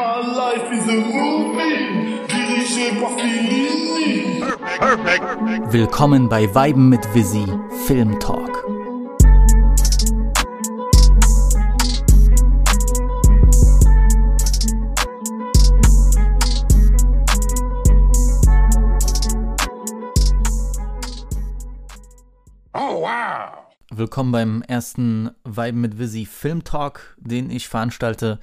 My life is a movie. Perfect. Willkommen bei Weiben mit Visi Film Talk. Oh wow! Willkommen beim ersten Weiben mit Visi Film Talk, den ich veranstalte.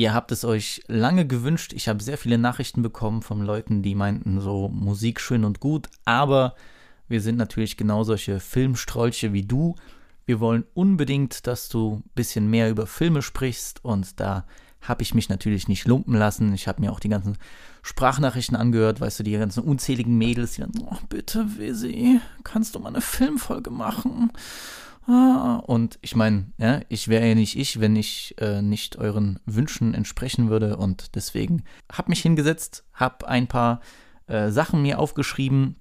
Ihr habt es euch lange gewünscht. Ich habe sehr viele Nachrichten bekommen von Leuten, die meinten, so Musik schön und gut, aber wir sind natürlich genau solche Filmstrolche wie du. Wir wollen unbedingt, dass du ein bisschen mehr über Filme sprichst und da habe ich mich natürlich nicht lumpen lassen. Ich habe mir auch die ganzen Sprachnachrichten angehört, weißt du, die ganzen unzähligen Mädels, die dann, oh, bitte, Visi, kannst du mal eine Filmfolge machen? Ah, und ich meine, ja, ich wäre ja nicht ich, wenn ich äh, nicht euren Wünschen entsprechen würde. Und deswegen habe mich hingesetzt, habe ein paar äh, Sachen mir aufgeschrieben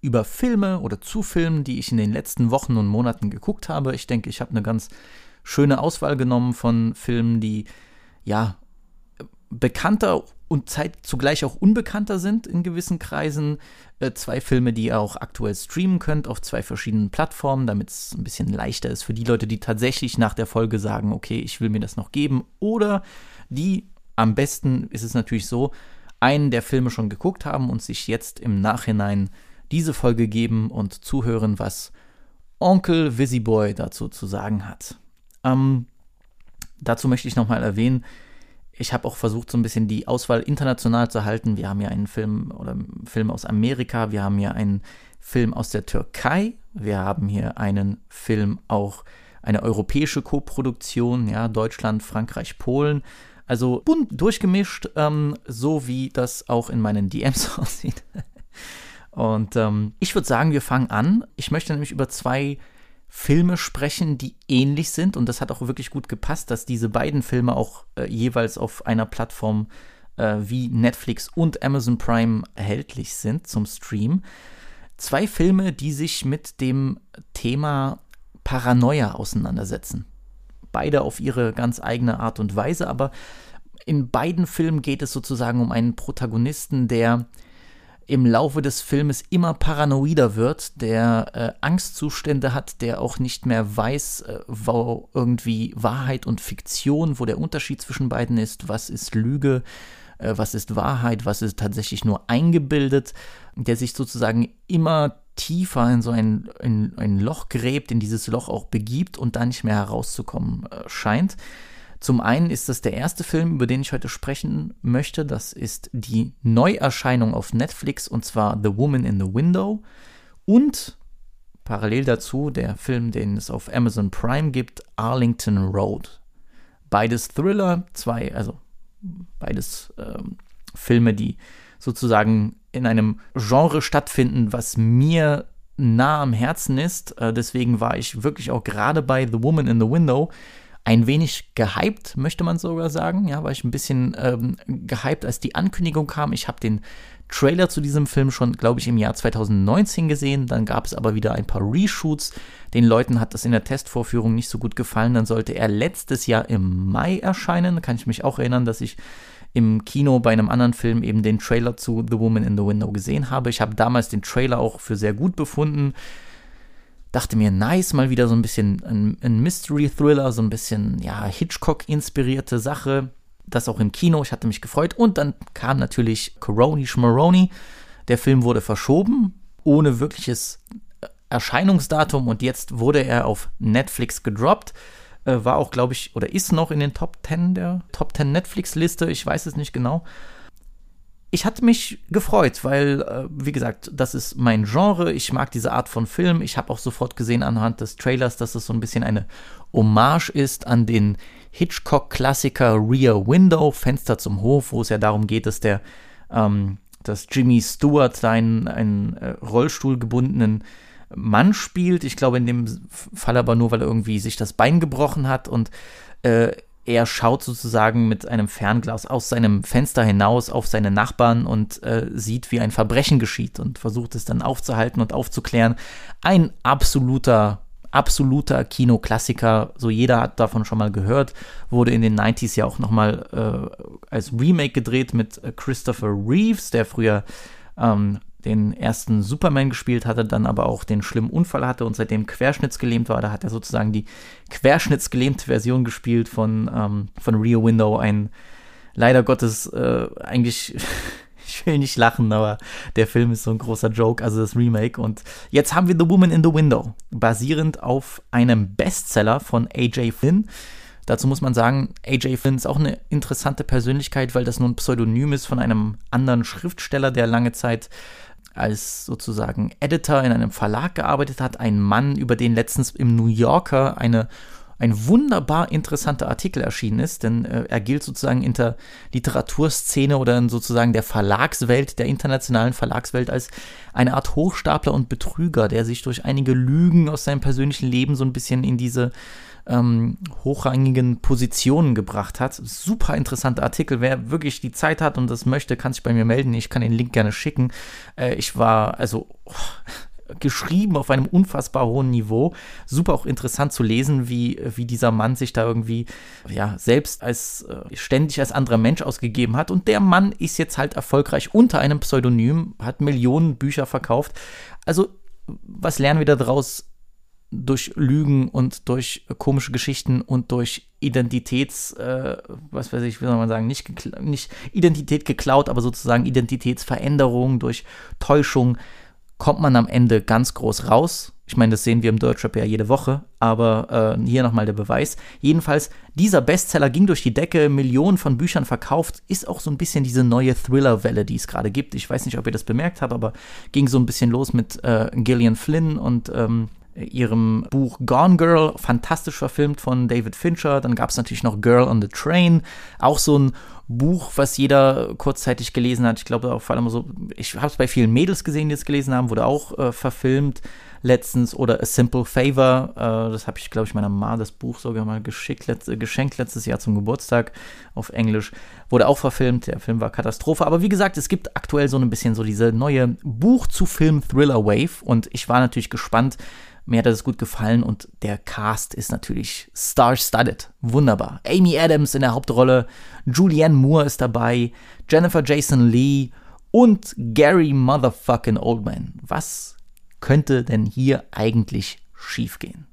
über Filme oder zu Filmen, die ich in den letzten Wochen und Monaten geguckt habe. Ich denke, ich habe eine ganz schöne Auswahl genommen von Filmen, die ja bekannter und zeit zugleich auch unbekannter sind in gewissen Kreisen. Äh, zwei Filme, die ihr auch aktuell streamen könnt auf zwei verschiedenen Plattformen, damit es ein bisschen leichter ist für die Leute, die tatsächlich nach der Folge sagen, okay, ich will mir das noch geben. Oder die, am besten ist es natürlich so, einen der Filme schon geguckt haben und sich jetzt im Nachhinein diese Folge geben und zuhören, was Onkel Visiboy dazu zu sagen hat. Ähm, dazu möchte ich nochmal erwähnen, ich habe auch versucht, so ein bisschen die Auswahl international zu halten. Wir haben ja einen Film oder Film aus Amerika, wir haben hier einen Film aus der Türkei, wir haben hier einen Film auch eine europäische Koproduktion, ja, Deutschland, Frankreich, Polen. Also bunt durchgemischt, ähm, so wie das auch in meinen DMs aussieht. Und ähm, ich würde sagen, wir fangen an. Ich möchte nämlich über zwei Filme sprechen, die ähnlich sind. Und das hat auch wirklich gut gepasst, dass diese beiden Filme auch äh, jeweils auf einer Plattform äh, wie Netflix und Amazon Prime erhältlich sind zum Stream. Zwei Filme, die sich mit dem Thema Paranoia auseinandersetzen. Beide auf ihre ganz eigene Art und Weise, aber in beiden Filmen geht es sozusagen um einen Protagonisten, der im Laufe des Filmes immer paranoider wird, der äh, Angstzustände hat, der auch nicht mehr weiß, äh, wo irgendwie Wahrheit und Fiktion, wo der Unterschied zwischen beiden ist, was ist Lüge, äh, was ist Wahrheit, was ist tatsächlich nur eingebildet, der sich sozusagen immer tiefer in so ein, in, ein Loch gräbt, in dieses Loch auch begibt und da nicht mehr herauszukommen äh, scheint. Zum einen ist das der erste Film, über den ich heute sprechen möchte. Das ist die Neuerscheinung auf Netflix und zwar The Woman in the Window. Und parallel dazu der Film, den es auf Amazon Prime gibt, Arlington Road. Beides Thriller, zwei, also beides ähm, Filme, die sozusagen in einem Genre stattfinden, was mir nah am Herzen ist. Äh, deswegen war ich wirklich auch gerade bei The Woman in the Window ein wenig gehypt, möchte man sogar sagen. Ja, war ich ein bisschen ähm, gehypt, als die Ankündigung kam. Ich habe den Trailer zu diesem Film schon, glaube ich, im Jahr 2019 gesehen. Dann gab es aber wieder ein paar Reshoots. Den Leuten hat das in der Testvorführung nicht so gut gefallen. Dann sollte er letztes Jahr im Mai erscheinen. Da kann ich mich auch erinnern, dass ich im Kino bei einem anderen Film eben den Trailer zu The Woman in the Window gesehen habe. Ich habe damals den Trailer auch für sehr gut befunden dachte mir, nice, mal wieder so ein bisschen ein, ein Mystery-Thriller, so ein bisschen, ja, Hitchcock-inspirierte Sache. Das auch im Kino, ich hatte mich gefreut. Und dann kam natürlich Coroni Schmaroni. Der Film wurde verschoben, ohne wirkliches Erscheinungsdatum. Und jetzt wurde er auf Netflix gedroppt. Äh, war auch, glaube ich, oder ist noch in den Top 10 der Top 10 Netflix-Liste. Ich weiß es nicht genau ich hatte mich gefreut, weil, äh, wie gesagt, das ist mein Genre. Ich mag diese Art von Film. Ich habe auch sofort gesehen anhand des Trailers, dass es so ein bisschen eine Hommage ist an den Hitchcock-Klassiker Rear Window, Fenster zum Hof, wo es ja darum geht, dass der, ähm, dass Jimmy Stewart seinen einen äh, Rollstuhl gebundenen Mann spielt. Ich glaube in dem Fall aber nur, weil er irgendwie sich das Bein gebrochen hat und äh, er schaut sozusagen mit einem Fernglas aus seinem Fenster hinaus auf seine Nachbarn und äh, sieht, wie ein Verbrechen geschieht und versucht es dann aufzuhalten und aufzuklären. Ein absoluter absoluter Kinoklassiker. So jeder hat davon schon mal gehört. Wurde in den 90s ja auch nochmal äh, als Remake gedreht mit äh, Christopher Reeves, der früher ähm, den ersten Superman gespielt hatte, dann aber auch den schlimmen Unfall hatte und seitdem querschnittsgelähmt war. Da hat er sozusagen die querschnittsgelähmte Version gespielt von, ähm, von Rear Window, ein leider Gottes äh, eigentlich ich will nicht lachen, aber der Film ist so ein großer Joke, also das Remake. Und jetzt haben wir The Woman in the Window, basierend auf einem Bestseller von A.J. Flynn. Dazu muss man sagen, A.J. Flynn ist auch eine interessante Persönlichkeit, weil das nur ein Pseudonym ist von einem anderen Schriftsteller, der lange Zeit als sozusagen Editor in einem Verlag gearbeitet hat. Ein Mann, über den letztens im New Yorker eine ein wunderbar interessanter Artikel erschienen ist, denn äh, er gilt sozusagen in der Literaturszene oder in sozusagen der Verlagswelt, der internationalen Verlagswelt als eine Art Hochstapler und Betrüger, der sich durch einige Lügen aus seinem persönlichen Leben so ein bisschen in diese ähm, hochrangigen Positionen gebracht hat. Super interessanter Artikel. Wer wirklich die Zeit hat und das möchte, kann sich bei mir melden. Ich kann den Link gerne schicken. Äh, ich war, also, oh, geschrieben auf einem unfassbar hohen Niveau. Super auch interessant zu lesen, wie, wie dieser Mann sich da irgendwie ja selbst als äh, ständig als anderer Mensch ausgegeben hat. Und der Mann ist jetzt halt erfolgreich unter einem Pseudonym, hat Millionen Bücher verkauft. Also, was lernen wir da draus? Durch Lügen und durch komische Geschichten und durch Identitäts, äh, was weiß ich, wie soll man sagen, nicht, nicht Identität geklaut, aber sozusagen Identitätsveränderung durch Täuschung kommt man am Ende ganz groß raus. Ich meine, das sehen wir im Deutschrap ja jede Woche, aber äh, hier nochmal der Beweis. Jedenfalls, dieser Bestseller ging durch die Decke, Millionen von Büchern verkauft, ist auch so ein bisschen diese neue Thriller-Welle, die es gerade gibt. Ich weiß nicht, ob ihr das bemerkt habt, aber ging so ein bisschen los mit äh, Gillian Flynn und ähm, ihrem Buch Gone Girl, fantastisch verfilmt von David Fincher. Dann gab es natürlich noch Girl on the Train, auch so ein Buch, was jeder kurzzeitig gelesen hat. Ich glaube vor allem so, ich habe es bei vielen Mädels gesehen, die es gelesen haben, wurde auch äh, verfilmt letztens. Oder A Simple Favor, äh, das habe ich, glaube ich, meiner Mama das Buch sogar mal geschickt, letzt, geschenkt letztes Jahr zum Geburtstag auf Englisch. Wurde auch verfilmt, der Film war Katastrophe. Aber wie gesagt, es gibt aktuell so ein bisschen so diese neue Buch-zu-Film-Thriller-Wave und ich war natürlich gespannt, mir hat das gut gefallen und der Cast ist natürlich star-studded. Wunderbar. Amy Adams in der Hauptrolle, Julianne Moore ist dabei, Jennifer Jason Lee und Gary Motherfucking Oldman. Was könnte denn hier eigentlich schiefgehen?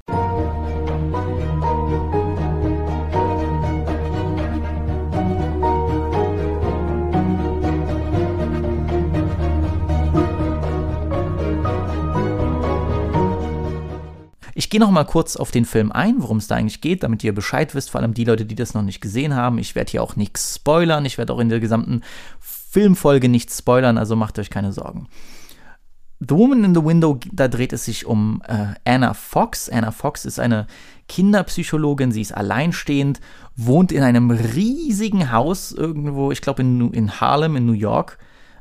Ich gehe noch mal kurz auf den Film ein, worum es da eigentlich geht, damit ihr Bescheid wisst, vor allem die Leute, die das noch nicht gesehen haben. Ich werde hier auch nichts spoilern, ich werde auch in der gesamten Filmfolge nichts spoilern, also macht euch keine Sorgen. The Woman in the Window, da dreht es sich um äh, Anna Fox. Anna Fox ist eine Kinderpsychologin, sie ist alleinstehend, wohnt in einem riesigen Haus irgendwo, ich glaube in, in Harlem in New York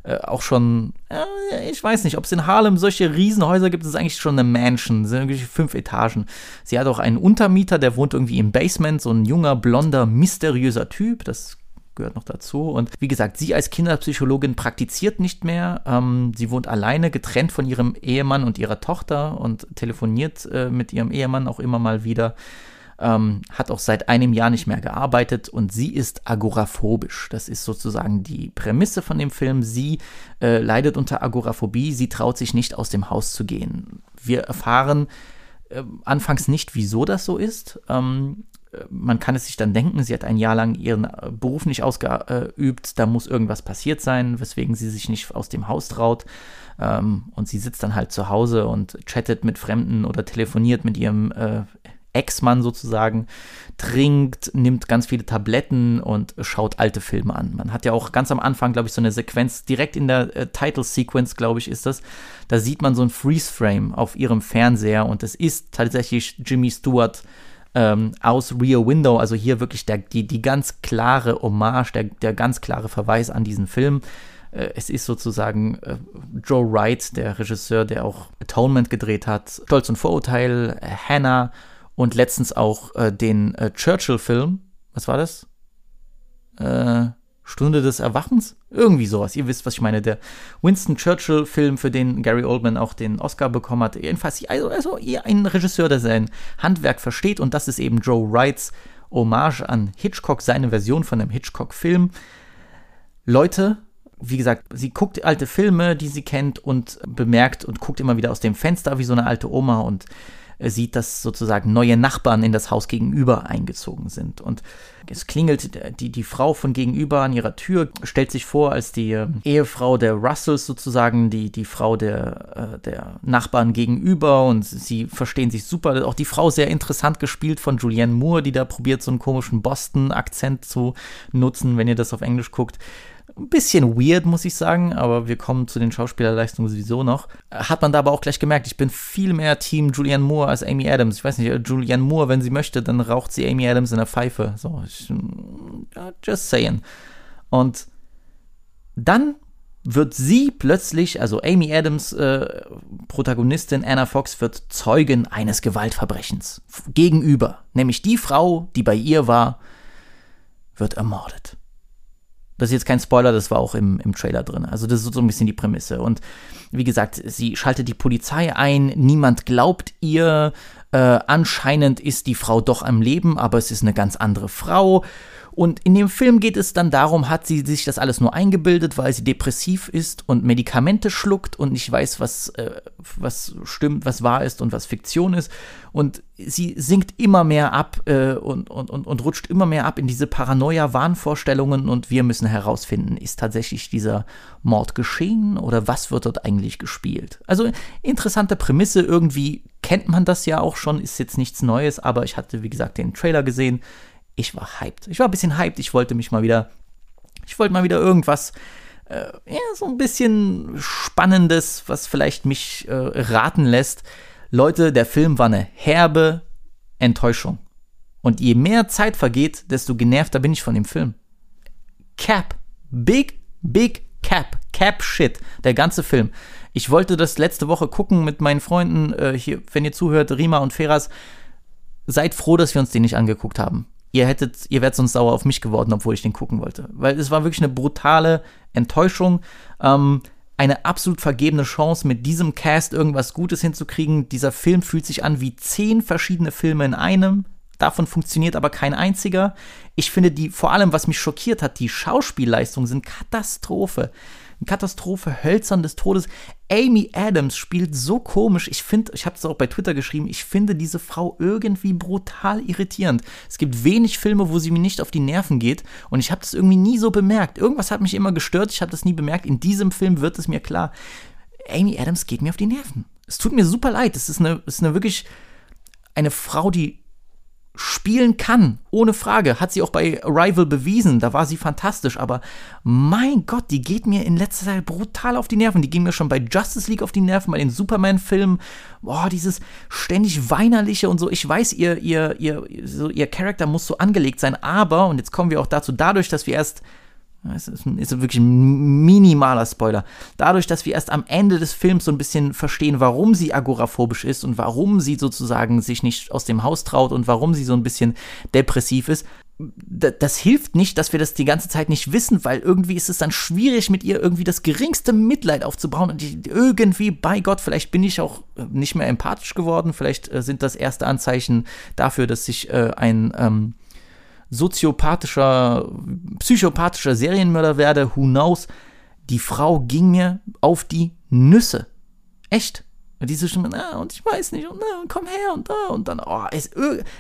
äh, auch schon, äh, ich weiß nicht, ob es in Harlem solche Riesenhäuser gibt, das ist eigentlich schon eine Mansion, sind irgendwie fünf Etagen. Sie hat auch einen Untermieter, der wohnt irgendwie im Basement, so ein junger, blonder, mysteriöser Typ, das gehört noch dazu. Und wie gesagt, sie als Kinderpsychologin praktiziert nicht mehr. Ähm, sie wohnt alleine, getrennt von ihrem Ehemann und ihrer Tochter und telefoniert äh, mit ihrem Ehemann auch immer mal wieder ähm, hat auch seit einem Jahr nicht mehr gearbeitet und sie ist agoraphobisch. Das ist sozusagen die Prämisse von dem Film. Sie äh, leidet unter Agoraphobie, sie traut sich nicht aus dem Haus zu gehen. Wir erfahren äh, anfangs nicht, wieso das so ist. Ähm, man kann es sich dann denken, sie hat ein Jahr lang ihren äh, Beruf nicht ausgeübt, da muss irgendwas passiert sein, weswegen sie sich nicht aus dem Haus traut. Ähm, und sie sitzt dann halt zu Hause und chattet mit Fremden oder telefoniert mit ihrem äh, Ex-Mann sozusagen, trinkt, nimmt ganz viele Tabletten und schaut alte Filme an. Man hat ja auch ganz am Anfang, glaube ich, so eine Sequenz, direkt in der äh, Title-Sequence, glaube ich, ist das. Da sieht man so ein Freeze-Frame auf ihrem Fernseher und es ist tatsächlich Jimmy Stewart ähm, aus Rear Window, also hier wirklich der, die, die ganz klare Hommage, der, der ganz klare Verweis an diesen Film äh, es ist sozusagen äh, Joe Wright, der Regisseur, der auch Atonement gedreht hat, Stolz und Vorurteil, Hannah und letztens auch äh, den äh, Churchill-Film. Was war das? Äh, Stunde des Erwachens? Irgendwie sowas. Ihr wisst, was ich meine. Der Winston Churchill-Film, für den Gary Oldman auch den Oscar bekommen hat. Jedenfalls, also, also ein Regisseur, der sein Handwerk versteht. Und das ist eben Joe Wrights Hommage an Hitchcock, seine Version von einem Hitchcock-Film. Leute, wie gesagt, sie guckt alte Filme, die sie kennt und bemerkt und guckt immer wieder aus dem Fenster wie so eine alte Oma und sieht, dass sozusagen neue Nachbarn in das Haus gegenüber eingezogen sind. Und es klingelt die, die Frau von gegenüber an ihrer Tür, stellt sich vor als die äh, Ehefrau der Russells sozusagen, die, die Frau der, äh, der Nachbarn gegenüber und sie verstehen sich super. Auch die Frau sehr interessant gespielt von Julianne Moore, die da probiert, so einen komischen Boston-Akzent zu nutzen, wenn ihr das auf Englisch guckt ein bisschen weird, muss ich sagen, aber wir kommen zu den Schauspielerleistungen sowieso noch. Hat man da aber auch gleich gemerkt, ich bin viel mehr Team Julianne Moore als Amy Adams. Ich weiß nicht, Julianne Moore, wenn sie möchte, dann raucht sie Amy Adams in der Pfeife. So, ich, just saying. Und dann wird sie plötzlich, also Amy Adams, äh, Protagonistin Anna Fox, wird Zeugin eines Gewaltverbrechens gegenüber. Nämlich die Frau, die bei ihr war, wird ermordet. Das ist jetzt kein Spoiler, das war auch im, im Trailer drin. Also das ist so ein bisschen die Prämisse. Und wie gesagt, sie schaltet die Polizei ein, niemand glaubt ihr. Äh, anscheinend ist die Frau doch am Leben, aber es ist eine ganz andere Frau. Und in dem Film geht es dann darum, hat sie sich das alles nur eingebildet, weil sie depressiv ist und Medikamente schluckt und nicht weiß, was, äh, was stimmt, was wahr ist und was Fiktion ist. Und sie sinkt immer mehr ab äh, und, und, und, und rutscht immer mehr ab in diese Paranoia-Wahnvorstellungen und wir müssen herausfinden, ist tatsächlich dieser Mord geschehen oder was wird dort eigentlich gespielt? Also interessante Prämisse, irgendwie kennt man das ja auch schon, ist jetzt nichts Neues, aber ich hatte, wie gesagt, den Trailer gesehen ich war hyped. Ich war ein bisschen hyped. Ich wollte mich mal wieder, ich wollte mal wieder irgendwas, äh, ja, so ein bisschen Spannendes, was vielleicht mich äh, raten lässt. Leute, der Film war eine herbe Enttäuschung. Und je mehr Zeit vergeht, desto genervter bin ich von dem Film. Cap. Big, big Cap. Cap Shit. Der ganze Film. Ich wollte das letzte Woche gucken mit meinen Freunden, äh, hier, wenn ihr zuhört, Rima und Feras. Seid froh, dass wir uns den nicht angeguckt haben ihr hättet, ihr wärt sonst sauer auf mich geworden, obwohl ich den gucken wollte. Weil es war wirklich eine brutale Enttäuschung. Ähm, eine absolut vergebene Chance, mit diesem Cast irgendwas Gutes hinzukriegen. Dieser Film fühlt sich an wie zehn verschiedene Filme in einem. Davon funktioniert aber kein einziger. Ich finde die, vor allem, was mich schockiert hat, die Schauspielleistungen sind Katastrophe. Katastrophe, hölzern des Todes. Amy Adams spielt so komisch. Ich finde, ich habe es auch bei Twitter geschrieben, ich finde diese Frau irgendwie brutal irritierend. Es gibt wenig Filme, wo sie mir nicht auf die Nerven geht und ich habe das irgendwie nie so bemerkt. Irgendwas hat mich immer gestört, ich habe das nie bemerkt. In diesem Film wird es mir klar. Amy Adams geht mir auf die Nerven. Es tut mir super leid. Es ist eine, es ist eine wirklich eine Frau, die spielen kann, ohne Frage. Hat sie auch bei Arrival bewiesen, da war sie fantastisch, aber mein Gott, die geht mir in letzter Zeit brutal auf die Nerven. Die ging mir schon bei Justice League auf die Nerven, bei den Superman-Filmen. Boah, dieses ständig weinerliche und so. Ich weiß, ihr, ihr, ihr, so, ihr Charakter muss so angelegt sein, aber, und jetzt kommen wir auch dazu, dadurch, dass wir erst es ist, ist wirklich ein minimaler Spoiler. Dadurch, dass wir erst am Ende des Films so ein bisschen verstehen, warum sie agoraphobisch ist und warum sie sozusagen sich nicht aus dem Haus traut und warum sie so ein bisschen depressiv ist, das hilft nicht, dass wir das die ganze Zeit nicht wissen, weil irgendwie ist es dann schwierig, mit ihr irgendwie das geringste Mitleid aufzubauen und irgendwie, bei Gott, vielleicht bin ich auch nicht mehr empathisch geworden, vielleicht äh, sind das erste Anzeichen dafür, dass sich äh, ein ähm, soziopathischer, psychopathischer Serienmörder werde, who knows. Die Frau ging mir auf die Nüsse. Echt. Und diese Stimme, na, und ich weiß nicht, und, na, komm her und da und dann, oh, ist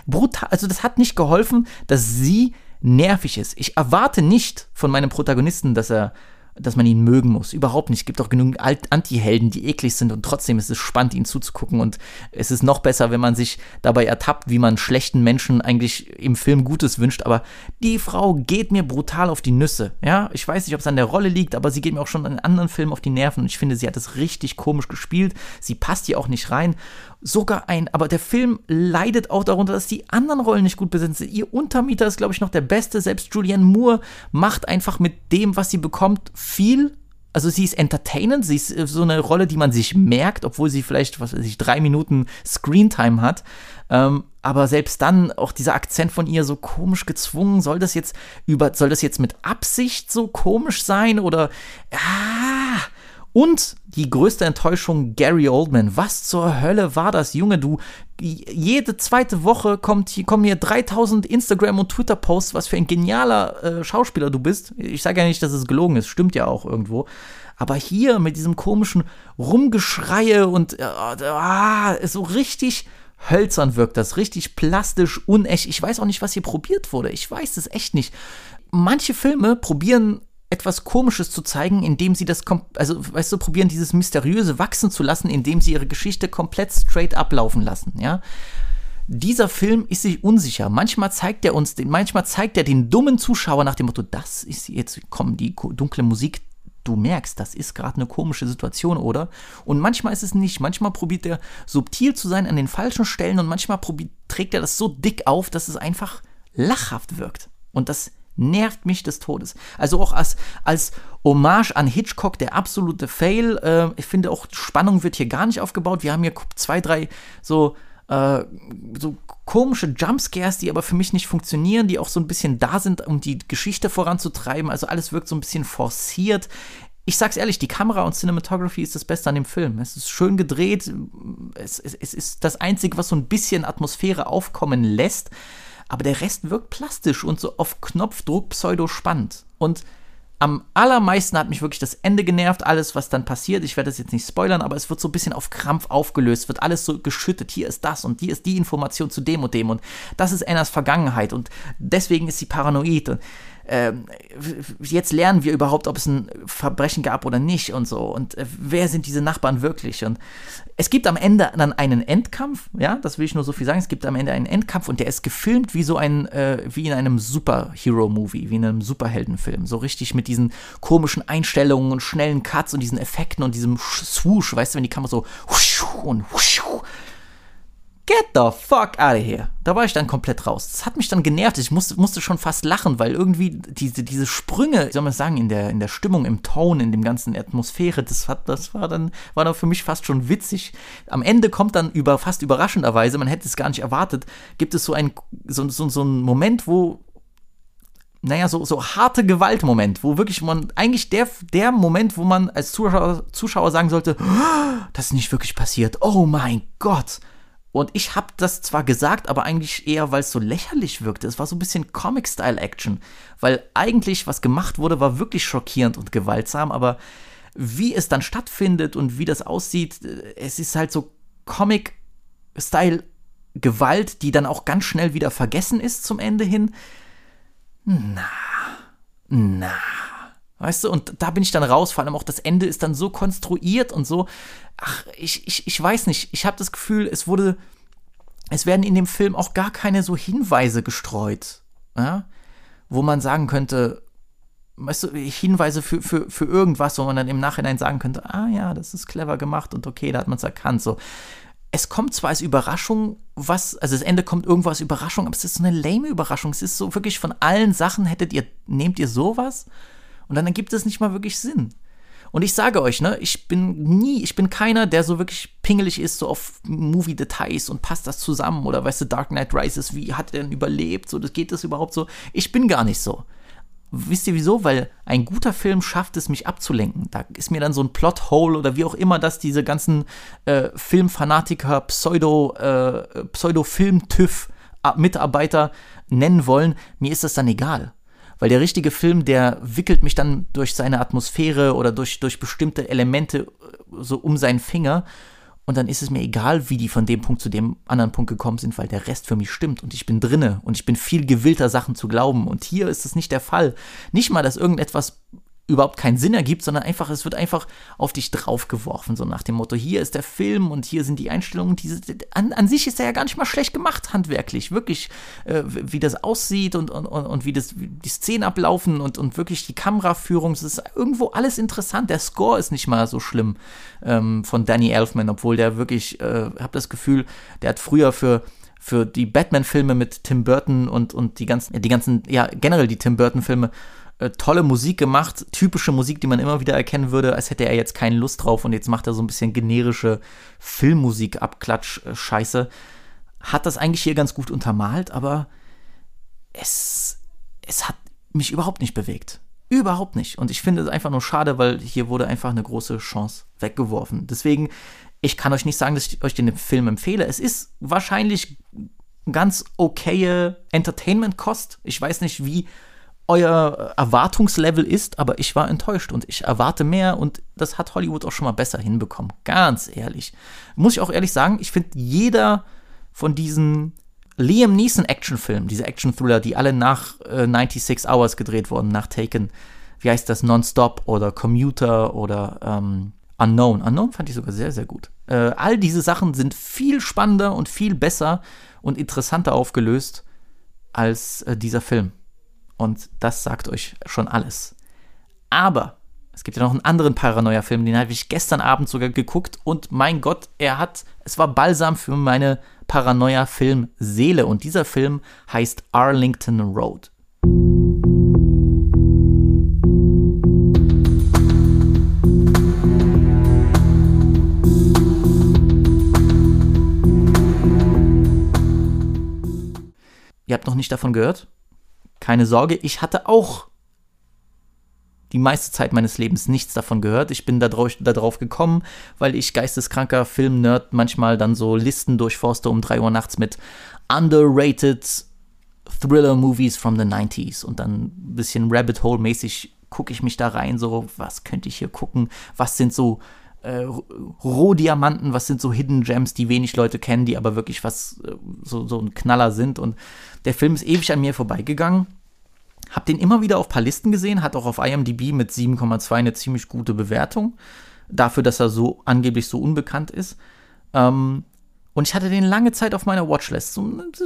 brutal. Also, das hat nicht geholfen, dass sie nervig ist. Ich erwarte nicht von meinem Protagonisten, dass er dass man ihn mögen muss. Überhaupt nicht. Es gibt auch genug Anti-Helden, die eklig sind und trotzdem ist es spannend, ihnen zuzugucken. Und es ist noch besser, wenn man sich dabei ertappt, wie man schlechten Menschen eigentlich im Film Gutes wünscht. Aber die Frau geht mir brutal auf die Nüsse. Ja, ich weiß nicht, ob es an der Rolle liegt, aber sie geht mir auch schon in anderen Filmen auf die Nerven. Und ich finde, sie hat es richtig komisch gespielt. Sie passt hier auch nicht rein sogar ein, aber der Film leidet auch darunter, dass die anderen Rollen nicht gut besetzt sind. Ihr Untermieter ist, glaube ich, noch der beste. Selbst Julianne Moore macht einfach mit dem, was sie bekommt, viel. also sie ist entertainend, sie ist äh, so eine Rolle, die man sich merkt, obwohl sie vielleicht, was weiß ich, drei Minuten Screentime hat. Ähm, aber selbst dann auch dieser Akzent von ihr so komisch gezwungen, soll das jetzt über, soll das jetzt mit Absicht so komisch sein oder ah, und die größte Enttäuschung, Gary Oldman. Was zur Hölle war das, Junge? Du, jede zweite Woche kommt hier, kommen hier 3000 Instagram- und Twitter-Posts, was für ein genialer äh, Schauspieler du bist. Ich sage ja nicht, dass es gelogen ist, stimmt ja auch irgendwo. Aber hier mit diesem komischen Rumgeschreie und äh, ah, so richtig hölzern wirkt das, richtig plastisch, unecht. Ich weiß auch nicht, was hier probiert wurde. Ich weiß es echt nicht. Manche Filme probieren etwas Komisches zu zeigen, indem sie das, also weißt du, probieren dieses Mysteriöse wachsen zu lassen, indem sie ihre Geschichte komplett straight ablaufen lassen, ja. Dieser Film ist sich unsicher. Manchmal zeigt er uns, den, manchmal zeigt er den dummen Zuschauer nach dem Motto, das ist jetzt, komm, die dunkle Musik, du merkst, das ist gerade eine komische Situation, oder? Und manchmal ist es nicht. Manchmal probiert er subtil zu sein an den falschen Stellen und manchmal probiert, trägt er das so dick auf, dass es einfach lachhaft wirkt. Und das nervt mich des Todes. Also auch als, als Hommage an Hitchcock der absolute Fail. Äh, ich finde auch, Spannung wird hier gar nicht aufgebaut. Wir haben hier zwei, drei so, äh, so komische Jumpscares, die aber für mich nicht funktionieren, die auch so ein bisschen da sind, um die Geschichte voranzutreiben. Also alles wirkt so ein bisschen forciert. Ich sag's ehrlich, die Kamera und Cinematography ist das Beste an dem Film. Es ist schön gedreht. Es, es, es ist das Einzige, was so ein bisschen Atmosphäre aufkommen lässt aber der Rest wirkt plastisch und so auf Knopfdruck pseudo-spannend. Und am allermeisten hat mich wirklich das Ende genervt, alles, was dann passiert. Ich werde das jetzt nicht spoilern, aber es wird so ein bisschen auf Krampf aufgelöst, wird alles so geschüttet. Hier ist das und hier ist die Information zu dem und dem und das ist Annas Vergangenheit und deswegen ist sie paranoid. Und äh, jetzt lernen wir überhaupt, ob es ein Verbrechen gab oder nicht und so. Und äh, wer sind diese Nachbarn wirklich? Und es gibt am Ende dann einen Endkampf, ja, das will ich nur so viel sagen. Es gibt am Ende einen Endkampf und der ist gefilmt wie so ein, äh, wie in einem Superhero-Movie, wie in einem Superheldenfilm. So richtig mit diesen komischen Einstellungen und schnellen Cuts und diesen Effekten und diesem Swoosh, weißt du, wenn die Kamera so und Get the fuck out of here. Da war ich dann komplett raus. Das hat mich dann genervt. Ich musste, musste schon fast lachen, weil irgendwie diese, diese Sprünge, wie soll man sagen, in der, in der Stimmung, im Ton, in dem ganzen Atmosphäre, das, hat, das war dann, war dann für mich fast schon witzig. Am Ende kommt dann über, fast überraschenderweise, man hätte es gar nicht erwartet, gibt es so ein, so, so, so einen Moment, wo naja, so, so harte Gewaltmoment, wo wirklich man, eigentlich der, der Moment, wo man als Zuschauer, Zuschauer sagen sollte, oh, das ist nicht wirklich passiert, oh mein Gott. Und ich habe das zwar gesagt, aber eigentlich eher, weil es so lächerlich wirkte. Es war so ein bisschen Comic-Style-Action. Weil eigentlich, was gemacht wurde, war wirklich schockierend und gewaltsam, aber wie es dann stattfindet und wie das aussieht, es ist halt so Comic-Style-Gewalt, die dann auch ganz schnell wieder vergessen ist zum Ende hin. Na, na. Weißt du, und da bin ich dann raus, vor allem auch das Ende ist dann so konstruiert und so. Ach, ich, ich, ich weiß nicht. Ich habe das Gefühl, es wurde. Es werden in dem Film auch gar keine so Hinweise gestreut, ja? wo man sagen könnte, weißt du, Hinweise für, für, für irgendwas, wo man dann im Nachhinein sagen könnte, ah ja, das ist clever gemacht und okay, da hat man es erkannt. So. Es kommt zwar als Überraschung, was, also das Ende kommt irgendwo als Überraschung, aber es ist so eine lame Überraschung. Es ist so wirklich von allen Sachen hättet ihr, nehmt ihr sowas? Und dann ergibt es nicht mal wirklich Sinn. Und ich sage euch, ne, ich bin nie, ich bin keiner, der so wirklich pingelig ist, so auf Movie-Details und passt das zusammen oder weißt du, Dark Knight Rises, wie hat er denn überlebt? So, das geht das überhaupt so? Ich bin gar nicht so. Wisst ihr wieso? Weil ein guter Film schafft es, mich abzulenken. Da ist mir dann so ein Plothole oder wie auch immer das diese ganzen äh, Filmfanatiker, Pseudo, äh, nennen wollen. Mir ist das dann egal. Weil der richtige Film, der wickelt mich dann durch seine Atmosphäre oder durch, durch bestimmte Elemente äh, so um seinen Finger. Und dann ist es mir egal, wie die von dem Punkt zu dem anderen Punkt gekommen sind, weil der Rest für mich stimmt und ich bin drinne und ich bin viel gewillter, Sachen zu glauben. Und hier ist es nicht der Fall. Nicht mal, dass irgendetwas überhaupt keinen Sinn ergibt, sondern einfach, es wird einfach auf dich draufgeworfen, so nach dem Motto, hier ist der Film und hier sind die Einstellungen, diese, an, an sich ist er ja gar nicht mal schlecht gemacht, handwerklich, wirklich, äh, wie das aussieht und, und, und wie das, die Szenen ablaufen und, und wirklich die Kameraführung, es ist irgendwo alles interessant, der Score ist nicht mal so schlimm ähm, von Danny Elfman, obwohl der wirklich, äh, habe das Gefühl, der hat früher für für die Batman-Filme mit Tim Burton und, und die ganzen, die ganzen, ja, generell die Tim Burton-Filme äh, tolle Musik gemacht, typische Musik, die man immer wieder erkennen würde, als hätte er jetzt keine Lust drauf und jetzt macht er so ein bisschen generische Filmmusik, Abklatsch, äh, Scheiße. Hat das eigentlich hier ganz gut untermalt, aber es, es hat mich überhaupt nicht bewegt. Überhaupt nicht. Und ich finde es einfach nur schade, weil hier wurde einfach eine große Chance weggeworfen. Deswegen, ich kann euch nicht sagen, dass ich euch den Film empfehle. Es ist wahrscheinlich ganz okaye Entertainment-Kost. Ich weiß nicht, wie euer Erwartungslevel ist, aber ich war enttäuscht und ich erwarte mehr und das hat Hollywood auch schon mal besser hinbekommen. Ganz ehrlich. Muss ich auch ehrlich sagen, ich finde jeder von diesen Liam Neeson Actionfilmen, diese Action-Thriller, die alle nach äh, 96 Hours gedreht wurden, nach Taken, wie heißt das, Nonstop oder Commuter oder ähm, Unknown. Unknown fand ich sogar sehr, sehr gut. Äh, all diese Sachen sind viel spannender und viel besser und interessanter aufgelöst als äh, dieser Film. Und das sagt euch schon alles. Aber es gibt ja noch einen anderen Paranoia-Film, den habe ich gestern Abend sogar geguckt und mein Gott, er hat, es war Balsam für meine Paranoia-Film-Seele und dieser Film heißt Arlington Road. Ihr habt noch nicht davon gehört? Keine Sorge, ich hatte auch die meiste Zeit meines Lebens nichts davon gehört. Ich bin da drauf, da drauf gekommen, weil ich geisteskranker Film-Nerd manchmal dann so Listen durchforste um 3 Uhr nachts mit underrated Thriller-Movies from the 90s und dann ein bisschen Rabbit Hole-mäßig gucke ich mich da rein, so, was könnte ich hier gucken, was sind so äh, Rohdiamanten, was sind so Hidden Gems, die wenig Leute kennen, die aber wirklich was, äh, so, so ein Knaller sind? Und der Film ist ewig an mir vorbeigegangen hab den immer wieder auf paar Listen gesehen, hat auch auf IMDb mit 7,2 eine ziemlich gute Bewertung. Dafür, dass er so angeblich so unbekannt ist. Ähm, und ich hatte den lange Zeit auf meiner Watchlist.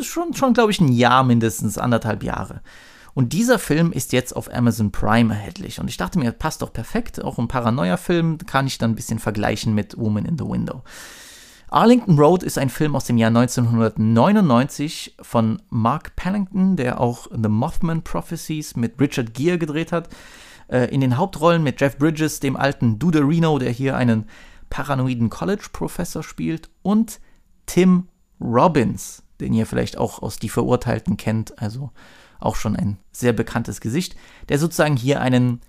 Schon, schon glaube ich, ein Jahr mindestens, anderthalb Jahre. Und dieser Film ist jetzt auf Amazon Prime erhältlich. Und ich dachte mir, passt doch perfekt. Auch ein Paranoia-Film kann ich dann ein bisschen vergleichen mit Woman in the Window. Arlington Road ist ein Film aus dem Jahr 1999 von Mark Pellington, der auch The Mothman Prophecies mit Richard Gere gedreht hat. Äh, in den Hauptrollen mit Jeff Bridges, dem alten Duderino, der hier einen paranoiden College-Professor spielt, und Tim Robbins, den ihr vielleicht auch aus Die Verurteilten kennt, also auch schon ein sehr bekanntes Gesicht, der sozusagen hier einen,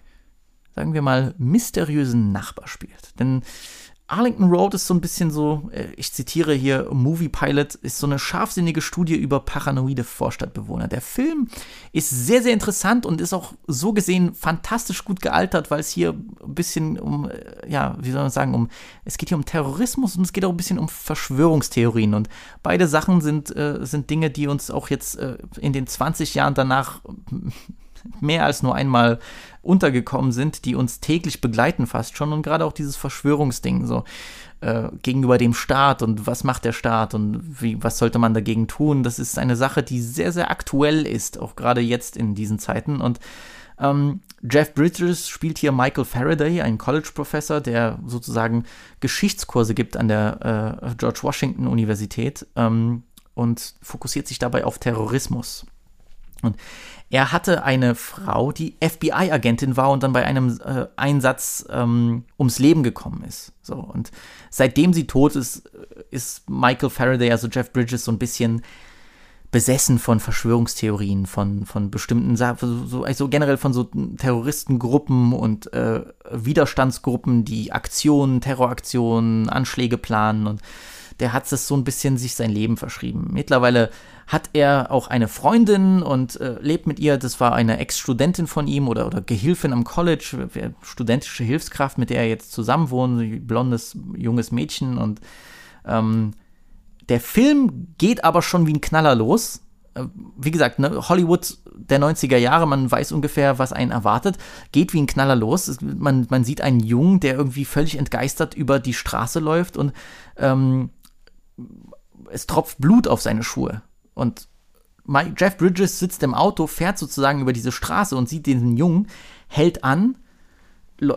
sagen wir mal, mysteriösen Nachbar spielt. Denn Arlington Road ist so ein bisschen so, äh, ich zitiere hier, Movie Pilot ist so eine scharfsinnige Studie über paranoide Vorstadtbewohner. Der Film ist sehr, sehr interessant und ist auch so gesehen fantastisch gut gealtert, weil es hier ein bisschen um, äh, ja, wie soll man sagen, um, es geht hier um Terrorismus und es geht auch ein bisschen um Verschwörungstheorien und beide Sachen sind, äh, sind Dinge, die uns auch jetzt äh, in den 20 Jahren danach mehr als nur einmal untergekommen sind, die uns täglich begleiten fast schon und gerade auch dieses Verschwörungsding so äh, gegenüber dem Staat und was macht der Staat und wie, was sollte man dagegen tun, das ist eine Sache, die sehr, sehr aktuell ist, auch gerade jetzt in diesen Zeiten und ähm, Jeff Bridges spielt hier Michael Faraday, ein College-Professor, der sozusagen Geschichtskurse gibt an der äh, George Washington Universität ähm, und fokussiert sich dabei auf Terrorismus. Und er hatte eine Frau, die FBI-Agentin war und dann bei einem äh, Einsatz ähm, ums Leben gekommen ist. So, und seitdem sie tot ist, ist Michael Faraday, also Jeff Bridges, so ein bisschen besessen von Verschwörungstheorien, von, von bestimmten so, also generell von so Terroristengruppen und äh, Widerstandsgruppen, die Aktionen, Terroraktionen, Anschläge planen und der hat es so ein bisschen sich sein Leben verschrieben. Mittlerweile hat er auch eine Freundin und äh, lebt mit ihr. Das war eine Ex-Studentin von ihm oder, oder Gehilfin am College, studentische Hilfskraft, mit der er jetzt zusammen wohnt, blondes, junges Mädchen. Und ähm, der Film geht aber schon wie ein Knaller los. Äh, wie gesagt, ne, Hollywood der 90er Jahre, man weiß ungefähr, was einen erwartet, geht wie ein Knaller los. Man, man sieht einen Jungen, der irgendwie völlig entgeistert über die Straße läuft und ähm, es tropft Blut auf seine Schuhe. Und Jeff Bridges sitzt im Auto, fährt sozusagen über diese Straße und sieht diesen Jungen, hält an,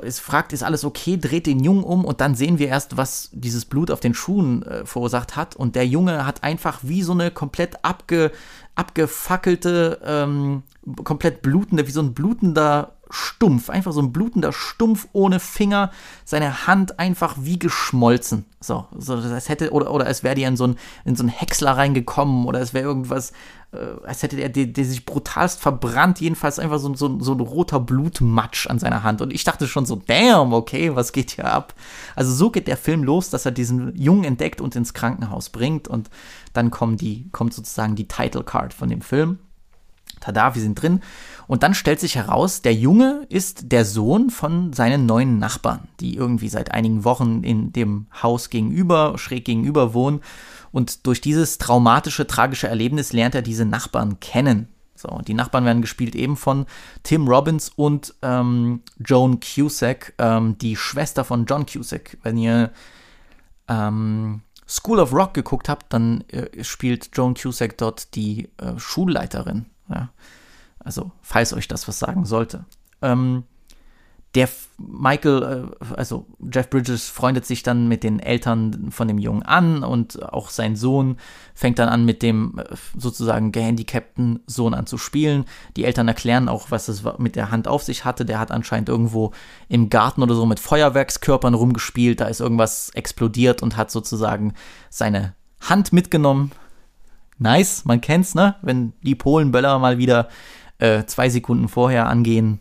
es fragt, ist alles okay, dreht den Jungen um und dann sehen wir erst, was dieses Blut auf den Schuhen äh, verursacht hat. Und der Junge hat einfach wie so eine komplett abge, abgefackelte, ähm, komplett blutende, wie so ein blutender stumpf, einfach so ein blutender Stumpf ohne Finger, seine Hand einfach wie geschmolzen. So, so als hätte, oder, oder als wäre die in so, ein, in so einen Häcksler reingekommen oder es wäre irgendwas, äh, als hätte der, der, der, sich brutalst verbrannt, jedenfalls einfach so, so, so ein roter Blutmatsch an seiner Hand. Und ich dachte schon so, damn, okay, was geht hier ab? Also so geht der Film los, dass er diesen Jungen entdeckt und ins Krankenhaus bringt und dann kommen die, kommt sozusagen die Title Card von dem Film. Tada, wir sind drin. Und dann stellt sich heraus, der Junge ist der Sohn von seinen neuen Nachbarn, die irgendwie seit einigen Wochen in dem Haus gegenüber, schräg gegenüber wohnen. Und durch dieses traumatische, tragische Erlebnis lernt er diese Nachbarn kennen. So, und die Nachbarn werden gespielt eben von Tim Robbins und ähm, Joan Cusack, ähm, die Schwester von John Cusack. Wenn ihr ähm, School of Rock geguckt habt, dann äh, spielt Joan Cusack dort die äh, Schulleiterin. Ja. Also, falls euch das was sagen sollte. Ähm, der Michael, äh, also Jeff Bridges, freundet sich dann mit den Eltern von dem Jungen an und auch sein Sohn fängt dann an, mit dem äh, sozusagen gehandicapten Sohn an zu spielen. Die Eltern erklären auch, was es mit der Hand auf sich hatte. Der hat anscheinend irgendwo im Garten oder so mit Feuerwerkskörpern rumgespielt. Da ist irgendwas explodiert und hat sozusagen seine Hand mitgenommen. Nice, man kennt's, ne? Wenn die Polenböller mal wieder äh, zwei Sekunden vorher angehen,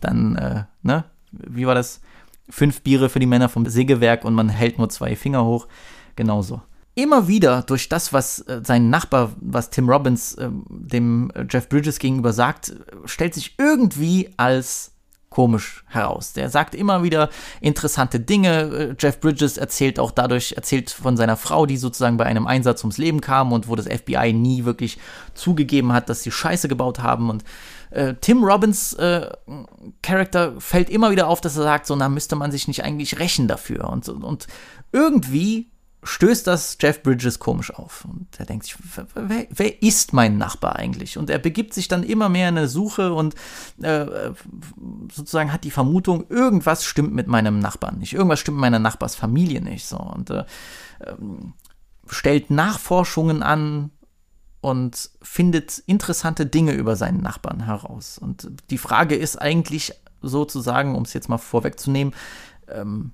dann, äh, ne? Wie war das? Fünf Biere für die Männer vom Sägewerk und man hält nur zwei Finger hoch. Genauso. Immer wieder durch das, was äh, sein Nachbar, was Tim Robbins äh, dem Jeff Bridges gegenüber sagt, stellt sich irgendwie als komisch heraus. Der sagt immer wieder interessante Dinge. Äh, Jeff Bridges erzählt auch dadurch, erzählt von seiner Frau, die sozusagen bei einem Einsatz ums Leben kam und wo das FBI nie wirklich zugegeben hat, dass sie Scheiße gebaut haben. Und äh, Tim Robbins äh, Charakter fällt immer wieder auf, dass er sagt, so, na, müsste man sich nicht eigentlich rächen dafür. Und, und irgendwie stößt das Jeff Bridges komisch auf. Und er denkt sich, wer, wer, ist mein Nachbar eigentlich? Und er begibt sich dann immer mehr in eine Suche und äh, sozusagen hat die Vermutung, irgendwas stimmt mit meinem Nachbarn nicht. Irgendwas stimmt mit meiner Nachbarsfamilie nicht. So. Und äh, ähm, stellt Nachforschungen an und findet interessante Dinge über seinen Nachbarn heraus. Und die Frage ist eigentlich sozusagen, um es jetzt mal vorwegzunehmen, ähm,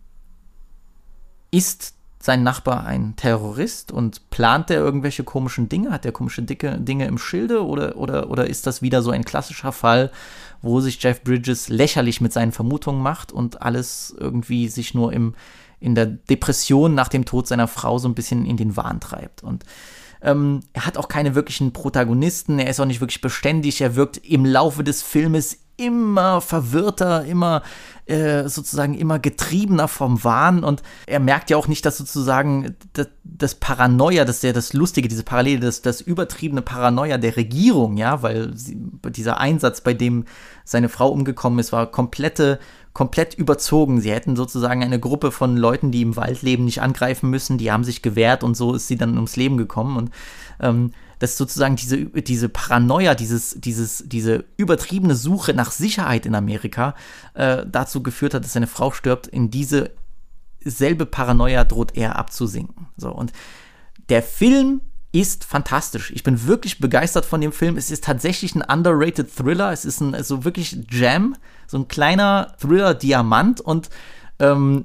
ist sein Nachbar ein Terrorist und plant er irgendwelche komischen Dinge? Hat er komische dicke Dinge im Schilde oder, oder, oder ist das wieder so ein klassischer Fall, wo sich Jeff Bridges lächerlich mit seinen Vermutungen macht und alles irgendwie sich nur im, in der Depression nach dem Tod seiner Frau so ein bisschen in den Wahn treibt? Und ähm, er hat auch keine wirklichen Protagonisten, er ist auch nicht wirklich beständig, er wirkt im Laufe des Filmes immer verwirrter, immer äh, sozusagen immer getriebener vom Wahn und er merkt ja auch nicht, dass sozusagen das, das Paranoia, das ist ja das Lustige, diese Parallele, das, das übertriebene Paranoia der Regierung, ja, weil sie, dieser Einsatz, bei dem seine Frau umgekommen ist, war komplette komplett überzogen. Sie hätten sozusagen eine Gruppe von Leuten, die im Wald leben, nicht angreifen müssen. Die haben sich gewehrt und so ist sie dann ums Leben gekommen. Und ähm, dass sozusagen diese, diese Paranoia, dieses, dieses, diese übertriebene Suche nach Sicherheit in Amerika äh, dazu geführt hat, dass seine Frau stirbt. In diese selbe Paranoia droht er abzusinken. So, und der Film ist fantastisch. Ich bin wirklich begeistert von dem Film. Es ist tatsächlich ein underrated Thriller. Es ist ein also wirklich Jam, so ein kleiner Thriller-Diamant und ähm,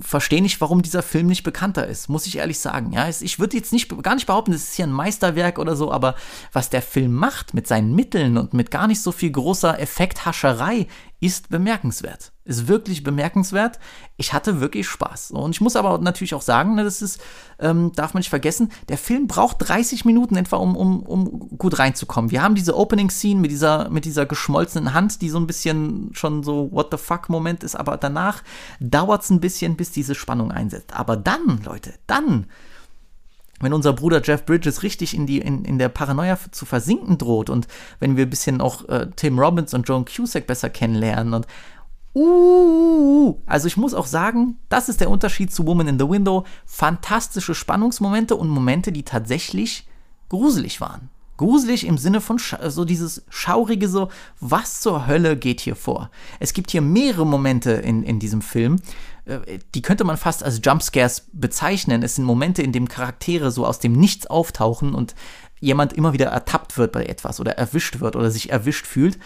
verstehe nicht, warum dieser Film nicht bekannter ist, muss ich ehrlich sagen. Ja, ich würde jetzt nicht, gar nicht behaupten, es ist hier ein Meisterwerk oder so, aber was der Film macht mit seinen Mitteln und mit gar nicht so viel großer Effekthascherei, ist bemerkenswert. Ist wirklich bemerkenswert. Ich hatte wirklich Spaß. Und ich muss aber natürlich auch sagen, ne, das ist, ähm, darf man nicht vergessen, der Film braucht 30 Minuten etwa, um, um, um gut reinzukommen. Wir haben diese Opening-Scene mit dieser, mit dieser geschmolzenen Hand, die so ein bisschen schon so What the fuck-Moment ist, aber danach dauert es ein bisschen, bis diese Spannung einsetzt. Aber dann, Leute, dann wenn unser Bruder Jeff Bridges richtig in, die, in, in der Paranoia zu versinken droht und wenn wir ein bisschen auch äh, Tim Robbins und Joan Cusack besser kennenlernen und uh, also ich muss auch sagen, das ist der Unterschied zu Woman in the Window. Fantastische Spannungsmomente und Momente, die tatsächlich gruselig waren. Gruselig im Sinne von so dieses schaurige, so, was zur Hölle geht hier vor? Es gibt hier mehrere Momente in, in diesem Film, die könnte man fast als Jumpscares bezeichnen. Es sind Momente, in denen Charaktere so aus dem Nichts auftauchen und jemand immer wieder ertappt wird bei etwas oder erwischt wird oder sich erwischt fühlt.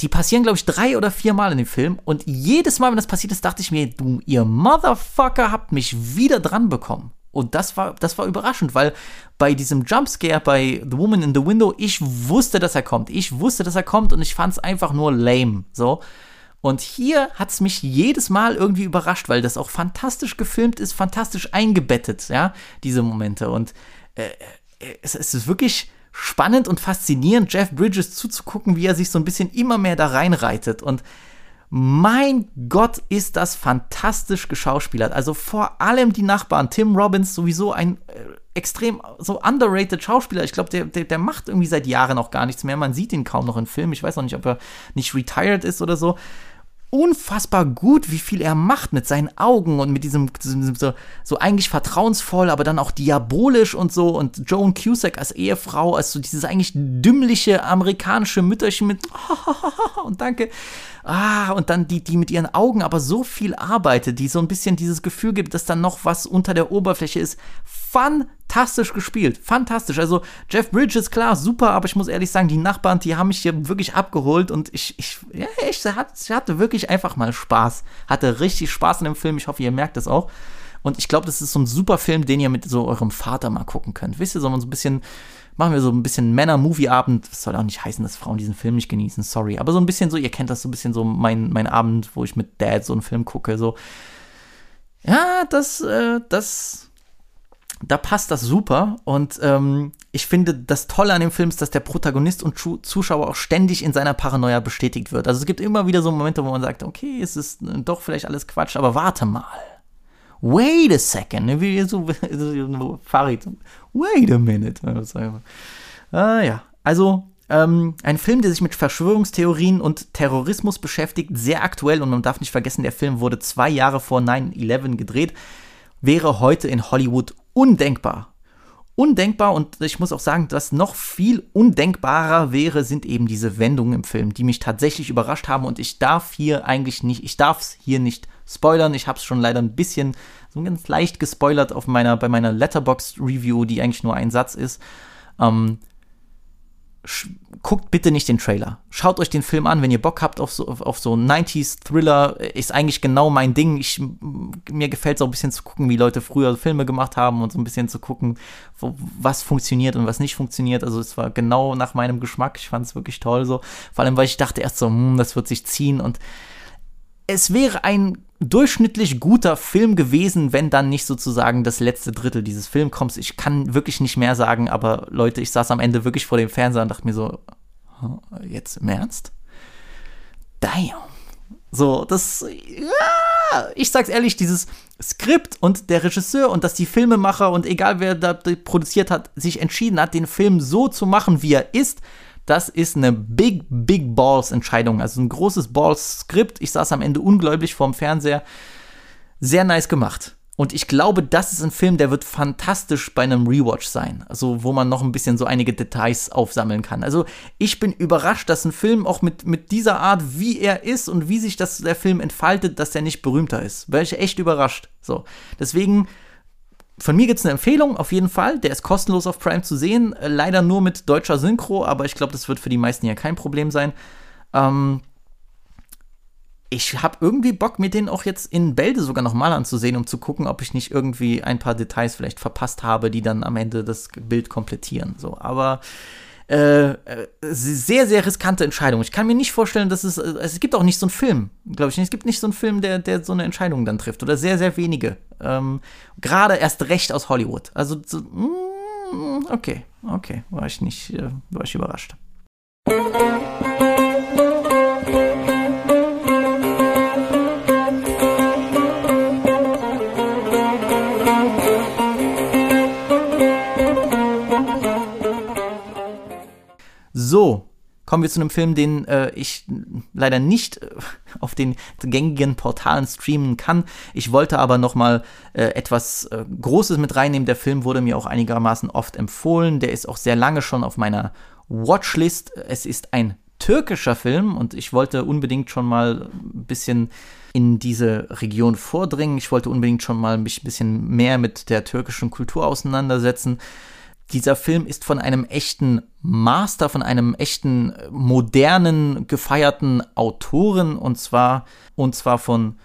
die passieren, glaube ich, drei oder vier Mal in dem Film. Und jedes Mal, wenn das passiert ist, dachte ich mir, du, ihr Motherfucker habt mich wieder dran bekommen. Und das war, das war überraschend, weil bei diesem Jumpscare bei The Woman in the Window, ich wusste, dass er kommt. Ich wusste, dass er kommt und ich fand es einfach nur lame. So. Und hier hat es mich jedes Mal irgendwie überrascht, weil das auch fantastisch gefilmt ist, fantastisch eingebettet, ja, diese Momente. Und äh, äh es, es ist wirklich spannend und faszinierend, Jeff Bridges zuzugucken, wie er sich so ein bisschen immer mehr da reinreitet. Und mein Gott, ist das fantastisch geschauspielert. Also vor allem die Nachbarn. Tim Robbins, sowieso ein äh, extrem so underrated Schauspieler. Ich glaube, der, der, der macht irgendwie seit Jahren auch gar nichts mehr. Man sieht ihn kaum noch in Filmen. Ich weiß auch nicht, ob er nicht retired ist oder so unfassbar gut, wie viel er macht mit seinen Augen und mit diesem, diesem so, so, eigentlich vertrauensvoll, aber dann auch diabolisch und so. Und Joan Cusack als Ehefrau, als so dieses eigentlich dümmliche amerikanische Mütterchen mit und danke. Ah, und dann die, die mit ihren Augen aber so viel arbeitet, die so ein bisschen dieses Gefühl gibt, dass dann noch was unter der Oberfläche ist. Fantastisch gespielt. Fantastisch. Also Jeff Bridges, klar, super, aber ich muss ehrlich sagen, die Nachbarn, die haben mich hier wirklich abgeholt und ich, ich, ja, ich, hatte wirklich einfach mal Spaß. Hatte richtig Spaß in dem Film. Ich hoffe, ihr merkt das auch. Und ich glaube, das ist so ein super Film, den ihr mit so eurem Vater mal gucken könnt. Wisst ihr, so ein bisschen machen wir so ein bisschen Männer-Movie-Abend. Das soll auch nicht heißen, dass Frauen diesen Film nicht genießen, sorry. Aber so ein bisschen so, ihr kennt das so ein bisschen so, mein, mein Abend, wo ich mit Dad so einen Film gucke, so. Ja, das, äh, das, da passt das super. Und ähm, ich finde, das Tolle an dem Film ist, dass der Protagonist und Zuschauer auch ständig in seiner Paranoia bestätigt wird. Also es gibt immer wieder so Momente, wo man sagt, okay, es ist doch vielleicht alles Quatsch, aber warte mal wait a second, wie so, so Farid, wait a minute. Ah, ja, also ähm, ein Film, der sich mit Verschwörungstheorien und Terrorismus beschäftigt, sehr aktuell und man darf nicht vergessen, der Film wurde zwei Jahre vor 9-11 gedreht, wäre heute in Hollywood undenkbar. Undenkbar und ich muss auch sagen, dass noch viel undenkbarer wäre, sind eben diese Wendungen im Film, die mich tatsächlich überrascht haben und ich darf hier eigentlich nicht, ich darf es hier nicht spoilern. Ich habe es schon leider ein bisschen, so ganz leicht gespoilert auf meiner, bei meiner Letterbox-Review, die eigentlich nur ein Satz ist. Ähm, guckt bitte nicht den Trailer. Schaut euch den Film an, wenn ihr Bock habt auf so, auf, so 90s-Thriller. Ist eigentlich genau mein Ding. Ich, mir gefällt es auch ein bisschen zu gucken, wie Leute früher Filme gemacht haben und so ein bisschen zu gucken, wo, was funktioniert und was nicht funktioniert. Also es war genau nach meinem Geschmack. Ich fand es wirklich toll so. Vor allem, weil ich dachte erst so, hm, das wird sich ziehen und es wäre ein durchschnittlich guter Film gewesen, wenn dann nicht sozusagen das letzte Drittel dieses Films kommt. Ich kann wirklich nicht mehr sagen, aber Leute, ich saß am Ende wirklich vor dem Fernseher und dachte mir so, jetzt im Ernst? Damn. So, das, ja, ich sag's ehrlich, dieses Skript und der Regisseur und dass die Filmemacher und egal wer da produziert hat, sich entschieden hat, den Film so zu machen, wie er ist, das ist eine Big, Big Balls Entscheidung. Also ein großes Balls-Skript. Ich saß am Ende ungläubig vorm Fernseher. Sehr nice gemacht. Und ich glaube, das ist ein Film, der wird fantastisch bei einem Rewatch sein. Also, wo man noch ein bisschen so einige Details aufsammeln kann. Also, ich bin überrascht, dass ein Film auch mit, mit dieser Art, wie er ist und wie sich das, der Film entfaltet, dass der nicht berühmter ist. Wäre ich echt überrascht. So. Deswegen von mir gibt es eine Empfehlung, auf jeden Fall. Der ist kostenlos auf Prime zu sehen. Äh, leider nur mit deutscher Synchro, aber ich glaube, das wird für die meisten ja kein Problem sein. Ähm, ich habe irgendwie Bock, mir den auch jetzt in Bälde sogar nochmal anzusehen, um zu gucken, ob ich nicht irgendwie ein paar Details vielleicht verpasst habe, die dann am Ende das Bild komplettieren. So, aber äh, äh, sehr, sehr riskante Entscheidung. Ich kann mir nicht vorstellen, dass es, äh, es gibt auch nicht so einen Film, glaube ich. Es gibt nicht so einen Film, der, der so eine Entscheidung dann trifft. Oder sehr, sehr wenige. Ähm, Gerade erst recht aus Hollywood. Also, so, mm, okay, okay, war ich nicht, äh, war ich überrascht. So, kommen wir zu einem Film, den äh, ich leider nicht äh, auf den gängigen Portalen streamen kann. Ich wollte aber noch mal äh, etwas äh, Großes mit reinnehmen. Der Film wurde mir auch einigermaßen oft empfohlen. Der ist auch sehr lange schon auf meiner Watchlist. Es ist ein türkischer Film und ich wollte unbedingt schon mal ein bisschen in diese Region vordringen. Ich wollte unbedingt schon mal mich ein bisschen mehr mit der türkischen Kultur auseinandersetzen. Dieser Film ist von einem echten Master, von einem echten modernen, gefeierten Autoren und zwar, und zwar von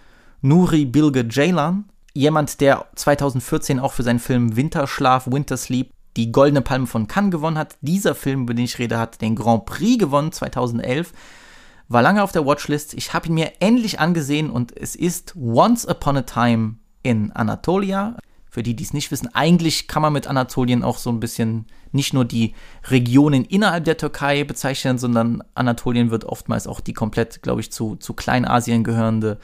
Nuri Bilge Ceylan, jemand, der 2014 auch für seinen Film Winterschlaf, Winter Sleep die Goldene Palme von Cannes gewonnen hat. Dieser Film, über den ich rede, hat den Grand Prix gewonnen 2011. War lange auf der Watchlist. Ich habe ihn mir endlich angesehen und es ist Once Upon a Time in Anatolia. Für die, die es nicht wissen, eigentlich kann man mit Anatolien auch so ein bisschen nicht nur die Regionen innerhalb der Türkei bezeichnen, sondern Anatolien wird oftmals auch die komplett, glaube ich, zu, zu Kleinasien gehörende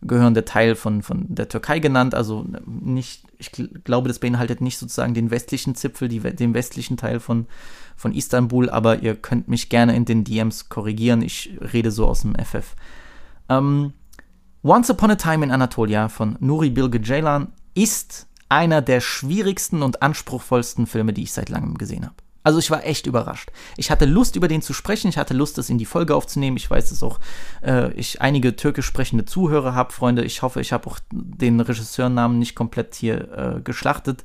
gehörende Teil von, von der Türkei genannt. Also nicht, ich glaube, das beinhaltet nicht sozusagen den westlichen Zipfel, die, den westlichen Teil von, von Istanbul, aber ihr könnt mich gerne in den DMs korrigieren. Ich rede so aus dem FF. Ähm, Once Upon a Time in Anatolia von Nuri Bilge Ceylan ist einer der schwierigsten und anspruchsvollsten Filme, die ich seit langem gesehen habe. Also ich war echt überrascht. Ich hatte Lust, über den zu sprechen. Ich hatte Lust, das in die Folge aufzunehmen. Ich weiß, dass auch äh, ich einige türkisch sprechende Zuhörer habe, Freunde. Ich hoffe, ich habe auch den Regisseurnamen nicht komplett hier äh, geschlachtet.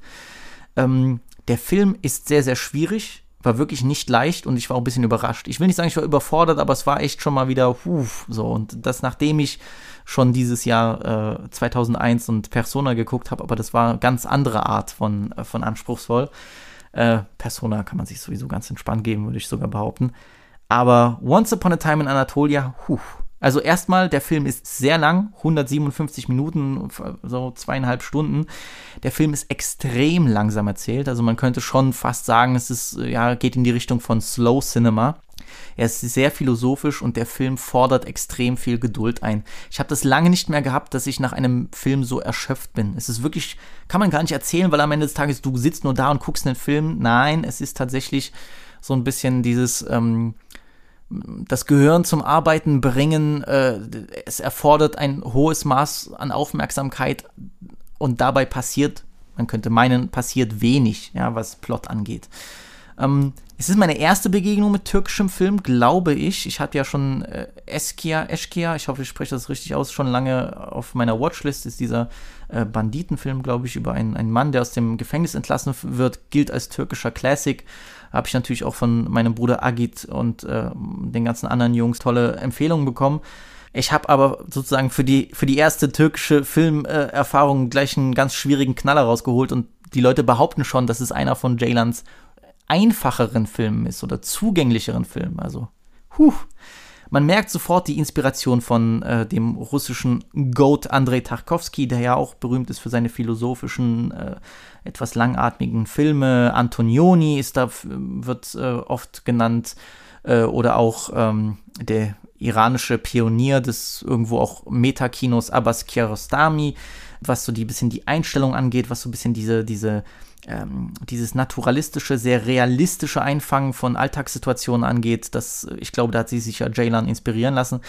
Ähm, der Film ist sehr, sehr schwierig. War wirklich nicht leicht und ich war auch ein bisschen überrascht. Ich will nicht sagen, ich war überfordert, aber es war echt schon mal wieder, huf, so. Und das, nachdem ich schon dieses Jahr äh, 2001 und Persona geguckt habe, aber das war eine ganz andere Art von, äh, von anspruchsvoll. Äh, Persona kann man sich sowieso ganz entspannt geben, würde ich sogar behaupten. Aber Once Upon a Time in Anatolia, huh. Also erstmal, der Film ist sehr lang, 157 Minuten, so zweieinhalb Stunden. Der Film ist extrem langsam erzählt. Also man könnte schon fast sagen, es ist, ja, geht in die Richtung von Slow Cinema. Er ist sehr philosophisch und der Film fordert extrem viel Geduld ein. Ich habe das lange nicht mehr gehabt, dass ich nach einem Film so erschöpft bin. Es ist wirklich, kann man gar nicht erzählen, weil am Ende des Tages du sitzt nur da und guckst einen Film. Nein, es ist tatsächlich so ein bisschen dieses, ähm, das Gehirn zum Arbeiten bringen. Äh, es erfordert ein hohes Maß an Aufmerksamkeit und dabei passiert, man könnte meinen, passiert wenig, ja, was Plot angeht. Ähm, es ist meine erste Begegnung mit türkischem Film, glaube ich. Ich hatte ja schon äh, Eskia, Eschkia, ich hoffe, ich spreche das richtig aus, schon lange auf meiner Watchlist ist dieser äh, Banditenfilm, glaube ich, über einen, einen Mann, der aus dem Gefängnis entlassen wird, gilt als türkischer Classic. Habe ich natürlich auch von meinem Bruder Agit und äh, den ganzen anderen Jungs tolle Empfehlungen bekommen. Ich habe aber sozusagen für die, für die erste türkische Filmerfahrung gleich einen ganz schwierigen Knaller rausgeholt und die Leute behaupten schon, dass es einer von Jaylans einfacheren Filmen ist oder zugänglicheren Filmen. Also, huh. Man merkt sofort die Inspiration von äh, dem russischen Goat Andrei Tarkovsky, der ja auch berühmt ist für seine philosophischen, äh, etwas langatmigen Filme. Antonioni ist da, wird äh, oft genannt. Äh, oder auch ähm, der iranische Pionier des irgendwo auch Metakinos Abbas Kiarostami, was so die bisschen die Einstellung angeht, was so ein bisschen diese, diese ähm, dieses naturalistische, sehr realistische Einfangen von Alltagssituationen angeht, das, ich glaube, da hat sie sich ja Jaylan inspirieren lassen.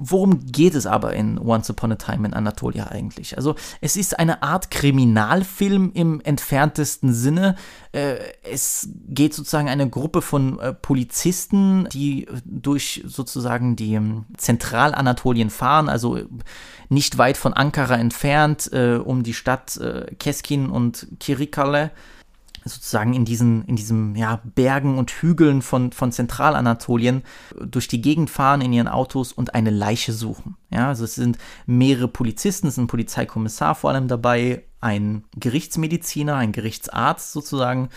Worum geht es aber in Once Upon a Time in Anatolia eigentlich? Also es ist eine Art Kriminalfilm im entferntesten Sinne. Äh, es geht sozusagen eine Gruppe von äh, Polizisten, die durch sozusagen die ähm, Zentralanatolien fahren, also nicht weit von Ankara entfernt, äh, um die Stadt Keskin und Kirikale sozusagen in diesen, in diesen ja, Bergen und Hügeln von, von Zentralanatolien durch die Gegend fahren in ihren Autos und eine Leiche suchen. Ja, also es sind mehrere Polizisten, es ist ein Polizeikommissar vor allem dabei, ein Gerichtsmediziner, ein Gerichtsarzt sozusagen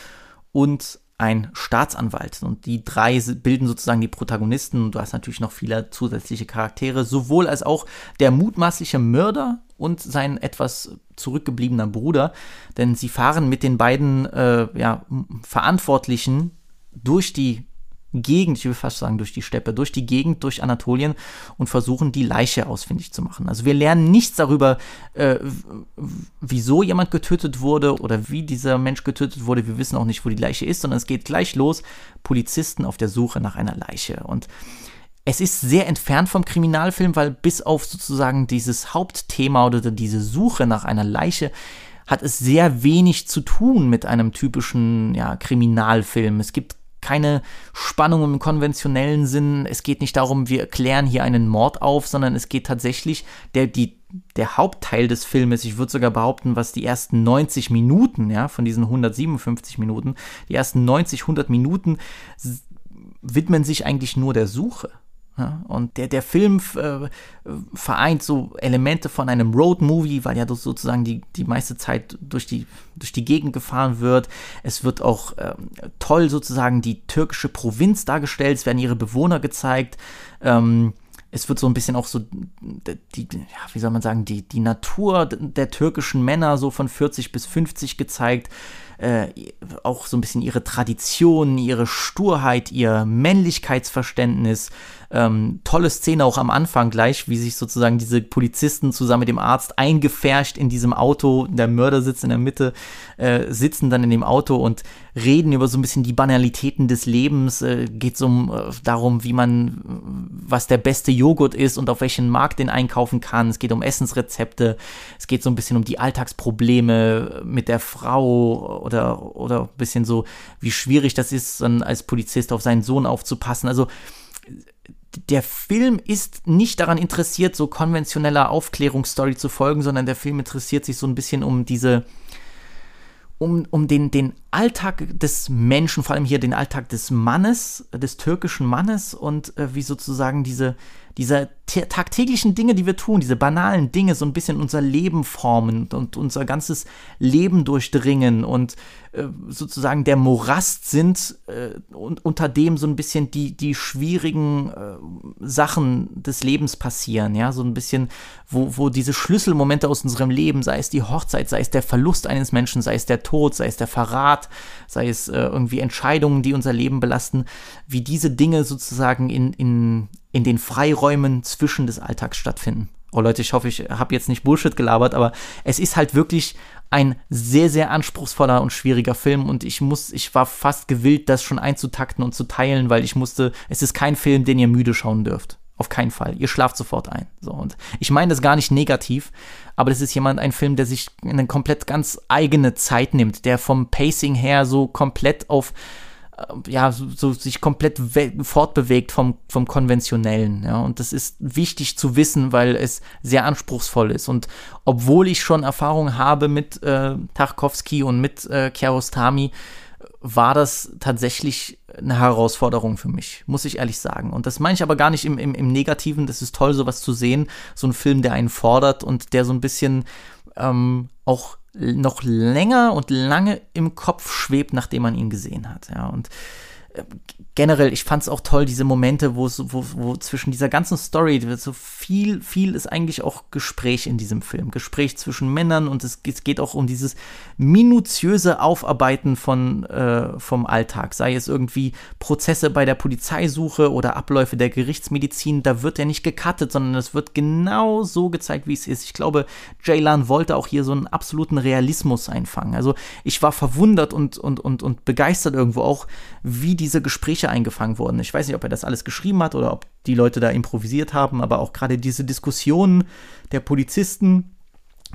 und ein Staatsanwalt. Und die drei bilden sozusagen die Protagonisten. Und du hast natürlich noch viele zusätzliche Charaktere, sowohl als auch der mutmaßliche Mörder und sein etwas zurückgebliebener Bruder. Denn sie fahren mit den beiden äh, ja, Verantwortlichen durch die Gegend, ich will fast sagen durch die Steppe, durch die Gegend, durch Anatolien und versuchen die Leiche ausfindig zu machen. Also wir lernen nichts darüber, äh, wieso jemand getötet wurde oder wie dieser Mensch getötet wurde. Wir wissen auch nicht, wo die Leiche ist, sondern es geht gleich los. Polizisten auf der Suche nach einer Leiche. Und es ist sehr entfernt vom Kriminalfilm, weil bis auf sozusagen dieses Hauptthema oder diese Suche nach einer Leiche hat es sehr wenig zu tun mit einem typischen ja, Kriminalfilm. Es gibt keine Spannung im konventionellen Sinn. Es geht nicht darum, wir klären hier einen Mord auf, sondern es geht tatsächlich, der, die, der Hauptteil des Filmes, ich würde sogar behaupten, was die ersten 90 Minuten, ja, von diesen 157 Minuten, die ersten 90, 100 Minuten widmen sich eigentlich nur der Suche. Ja, und der, der Film äh, vereint so Elemente von einem Road-Movie, weil ja sozusagen die, die meiste Zeit durch die, durch die Gegend gefahren wird. Es wird auch äh, toll sozusagen die türkische Provinz dargestellt, es werden ihre Bewohner gezeigt. Ähm, es wird so ein bisschen auch so, die, ja, wie soll man sagen, die, die Natur der türkischen Männer so von 40 bis 50 gezeigt äh, auch so ein bisschen ihre Traditionen, ihre Sturheit, ihr Männlichkeitsverständnis. Ähm, tolle Szene auch am Anfang gleich, wie sich sozusagen diese Polizisten zusammen mit dem Arzt eingefärscht in diesem Auto, der Mörder sitzt in der Mitte, äh, sitzen dann in dem Auto und reden über so ein bisschen die Banalitäten des Lebens. Äh, geht so um, äh, darum, wie man, was der beste Joghurt ist und auf welchen Markt den einkaufen kann. Es geht um Essensrezepte. Es geht so ein bisschen um die Alltagsprobleme mit der Frau oder, oder ein bisschen so, wie schwierig das ist, dann als Polizist auf seinen Sohn aufzupassen. Also der Film ist nicht daran interessiert, so konventioneller Aufklärungsstory zu folgen, sondern der Film interessiert sich so ein bisschen um diese, um, um den, den Alltag des Menschen, vor allem hier den Alltag des Mannes, des türkischen Mannes und äh, wie sozusagen diese, diese tagtäglichen Dinge, die wir tun, diese banalen Dinge, so ein bisschen unser Leben formen und unser ganzes Leben durchdringen und äh, sozusagen der Morast sind äh, und unter dem so ein bisschen die, die schwierigen äh, Sachen des Lebens passieren, ja, so ein bisschen, wo, wo diese Schlüsselmomente aus unserem Leben, sei es die Hochzeit, sei es der Verlust eines Menschen, sei es der Tod, sei es der Verrat, sei es äh, irgendwie Entscheidungen, die unser Leben belasten, wie diese Dinge sozusagen in, in, in den Freiräumen zwischen des Alltags stattfinden. Oh Leute, ich hoffe, ich habe jetzt nicht Bullshit gelabert, aber es ist halt wirklich ein sehr, sehr anspruchsvoller und schwieriger Film und ich muss, ich war fast gewillt, das schon einzutakten und zu teilen, weil ich musste, es ist kein Film, den ihr müde schauen dürft. Auf keinen Fall. Ihr schlaft sofort ein. So, und ich meine das gar nicht negativ, aber das ist jemand, ein Film, der sich eine komplett ganz eigene Zeit nimmt, der vom Pacing her so komplett auf ja, so, so sich komplett fortbewegt vom, vom Konventionellen. Ja, und das ist wichtig zu wissen, weil es sehr anspruchsvoll ist. Und obwohl ich schon Erfahrung habe mit äh, Tarkovsky und mit äh, Kiarostami, war das tatsächlich eine Herausforderung für mich, muss ich ehrlich sagen. Und das meine ich aber gar nicht im, im, im Negativen. Das ist toll, sowas zu sehen. So ein Film, der einen fordert und der so ein bisschen ähm, auch noch länger und lange im Kopf schwebt, nachdem man ihn gesehen hat. Ja, und generell, ich fand es auch toll, diese Momente, wo, wo, wo zwischen dieser ganzen Story, so viel, viel ist eigentlich auch Gespräch in diesem Film. Gespräch zwischen Männern und es, es geht auch um dieses minutiöse Aufarbeiten von, äh, vom Alltag. Sei es irgendwie Prozesse bei der Polizeisuche oder Abläufe der Gerichtsmedizin, da wird ja nicht gecuttet, sondern es wird genau so gezeigt, wie es ist. Ich glaube, Jaylan wollte auch hier so einen absoluten Realismus einfangen. Also ich war verwundert und, und, und, und begeistert irgendwo auch, wie diese Gespräche eingefangen wurden. Ich weiß nicht, ob er das alles geschrieben hat oder ob die Leute da improvisiert haben, aber auch gerade diese Diskussionen der Polizisten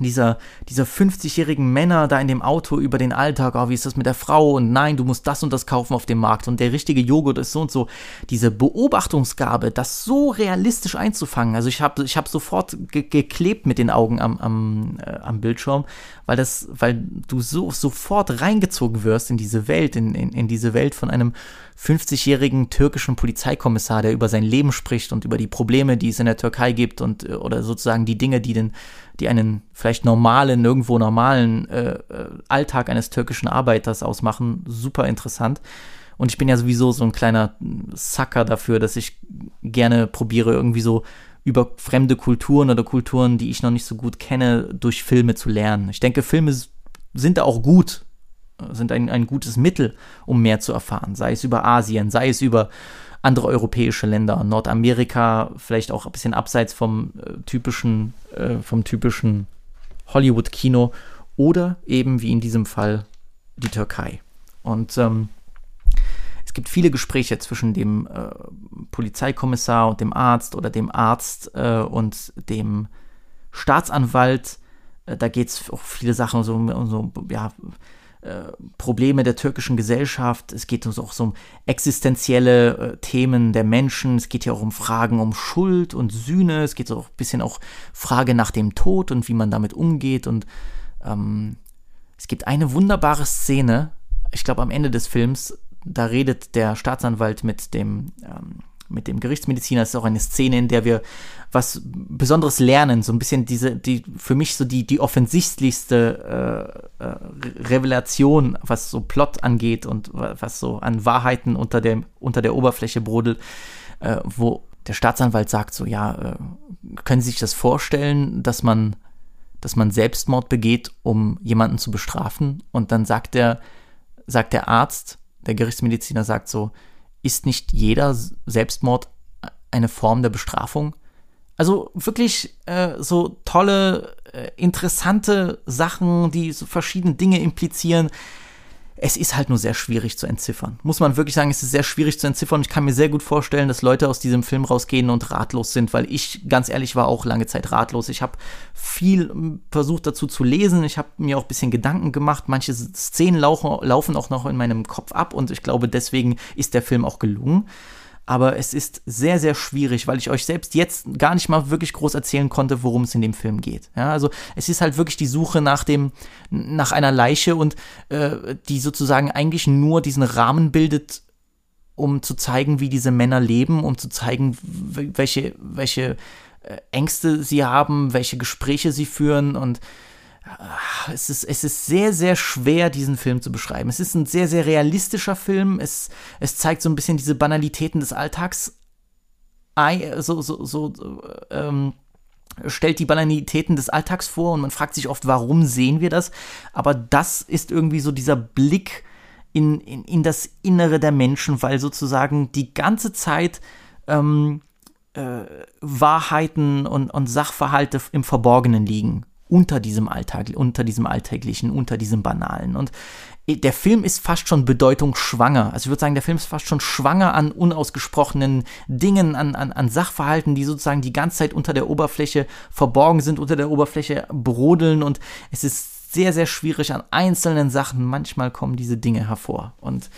dieser, dieser 50-jährigen Männer da in dem Auto über den Alltag, oh, wie ist das mit der Frau? Und nein, du musst das und das kaufen auf dem Markt. Und der richtige Joghurt ist so und so. Diese Beobachtungsgabe, das so realistisch einzufangen, also ich habe ich hab sofort ge geklebt mit den Augen am, am, äh, am Bildschirm, weil das, weil du so sofort reingezogen wirst in diese Welt, in, in, in diese Welt von einem 50-jährigen türkischen Polizeikommissar, der über sein Leben spricht und über die Probleme, die es in der Türkei gibt und äh, oder sozusagen die Dinge, die den, die einen vielleicht normalen, nirgendwo normalen äh, äh, Alltag eines türkischen Arbeiters ausmachen. Super interessant. Und ich bin ja sowieso so ein kleiner Sucker dafür, dass ich gerne probiere, irgendwie so über fremde Kulturen oder Kulturen, die ich noch nicht so gut kenne, durch Filme zu lernen. Ich denke, Filme sind auch gut, sind ein, ein gutes Mittel, um mehr zu erfahren. Sei es über Asien, sei es über andere europäische Länder, Nordamerika, vielleicht auch ein bisschen abseits vom äh, typischen, äh, typischen Hollywood-Kino oder eben wie in diesem Fall die Türkei. Und ähm, es gibt viele Gespräche zwischen dem äh, Polizeikommissar und dem Arzt oder dem Arzt äh, und dem Staatsanwalt. Äh, da geht es auch viele Sachen so, so ja, äh, Probleme der türkischen Gesellschaft, es geht uns auch so um existenzielle äh, Themen der Menschen, es geht ja auch um Fragen um Schuld und Sühne, es geht auch ein bisschen auch Frage nach dem Tod und wie man damit umgeht. Und ähm, es gibt eine wunderbare Szene, ich glaube am Ende des Films, da redet der Staatsanwalt mit dem ähm, mit dem Gerichtsmediziner. Ist auch eine Szene, in der wir was Besonderes lernen. So ein bisschen diese, die, für mich so die, die offensichtlichste äh, äh, Revelation, was so Plot angeht und was so an Wahrheiten unter der, unter der Oberfläche brodelt, äh, wo der Staatsanwalt sagt so, ja, äh, können Sie sich das vorstellen, dass man, dass man Selbstmord begeht, um jemanden zu bestrafen? Und dann sagt der, sagt der Arzt, der Gerichtsmediziner sagt so, ist nicht jeder Selbstmord eine Form der Bestrafung? Also wirklich äh, so tolle, äh, interessante Sachen, die so verschiedene Dinge implizieren es ist halt nur sehr schwierig zu entziffern. Muss man wirklich sagen, es ist sehr schwierig zu entziffern. Ich kann mir sehr gut vorstellen, dass Leute aus diesem Film rausgehen und ratlos sind, weil ich ganz ehrlich war auch lange Zeit ratlos. Ich habe viel hm, versucht dazu zu lesen. Ich habe mir auch ein bisschen Gedanken gemacht. Manche Szenen laufen, laufen auch noch in meinem Kopf ab und ich glaube, deswegen ist der Film auch gelungen aber es ist sehr, sehr schwierig, weil ich euch selbst jetzt gar nicht mal wirklich groß erzählen konnte, worum es in dem Film geht. Ja, also es ist halt wirklich die Suche nach dem, nach einer Leiche und äh, die sozusagen eigentlich nur diesen Rahmen bildet, um zu zeigen, wie diese Männer leben, um zu zeigen, welche, welche äh, Ängste sie haben, welche Gespräche sie führen und es ist, es ist sehr, sehr schwer, diesen Film zu beschreiben. Es ist ein sehr, sehr realistischer Film. Es, es zeigt so ein bisschen diese Banalitäten des Alltags. So, so, so, ähm, stellt die Banalitäten des Alltags vor und man fragt sich oft, warum sehen wir das? Aber das ist irgendwie so dieser Blick in, in, in das Innere der Menschen, weil sozusagen die ganze Zeit ähm, äh, Wahrheiten und, und Sachverhalte im Verborgenen liegen unter diesem Alltag, unter diesem Alltäglichen, unter diesem Banalen. Und der Film ist fast schon bedeutungsschwanger. Also ich würde sagen, der Film ist fast schon schwanger an unausgesprochenen Dingen, an, an, an Sachverhalten, die sozusagen die ganze Zeit unter der Oberfläche verborgen sind, unter der Oberfläche brodeln. Und es ist sehr, sehr schwierig an einzelnen Sachen. Manchmal kommen diese Dinge hervor. Und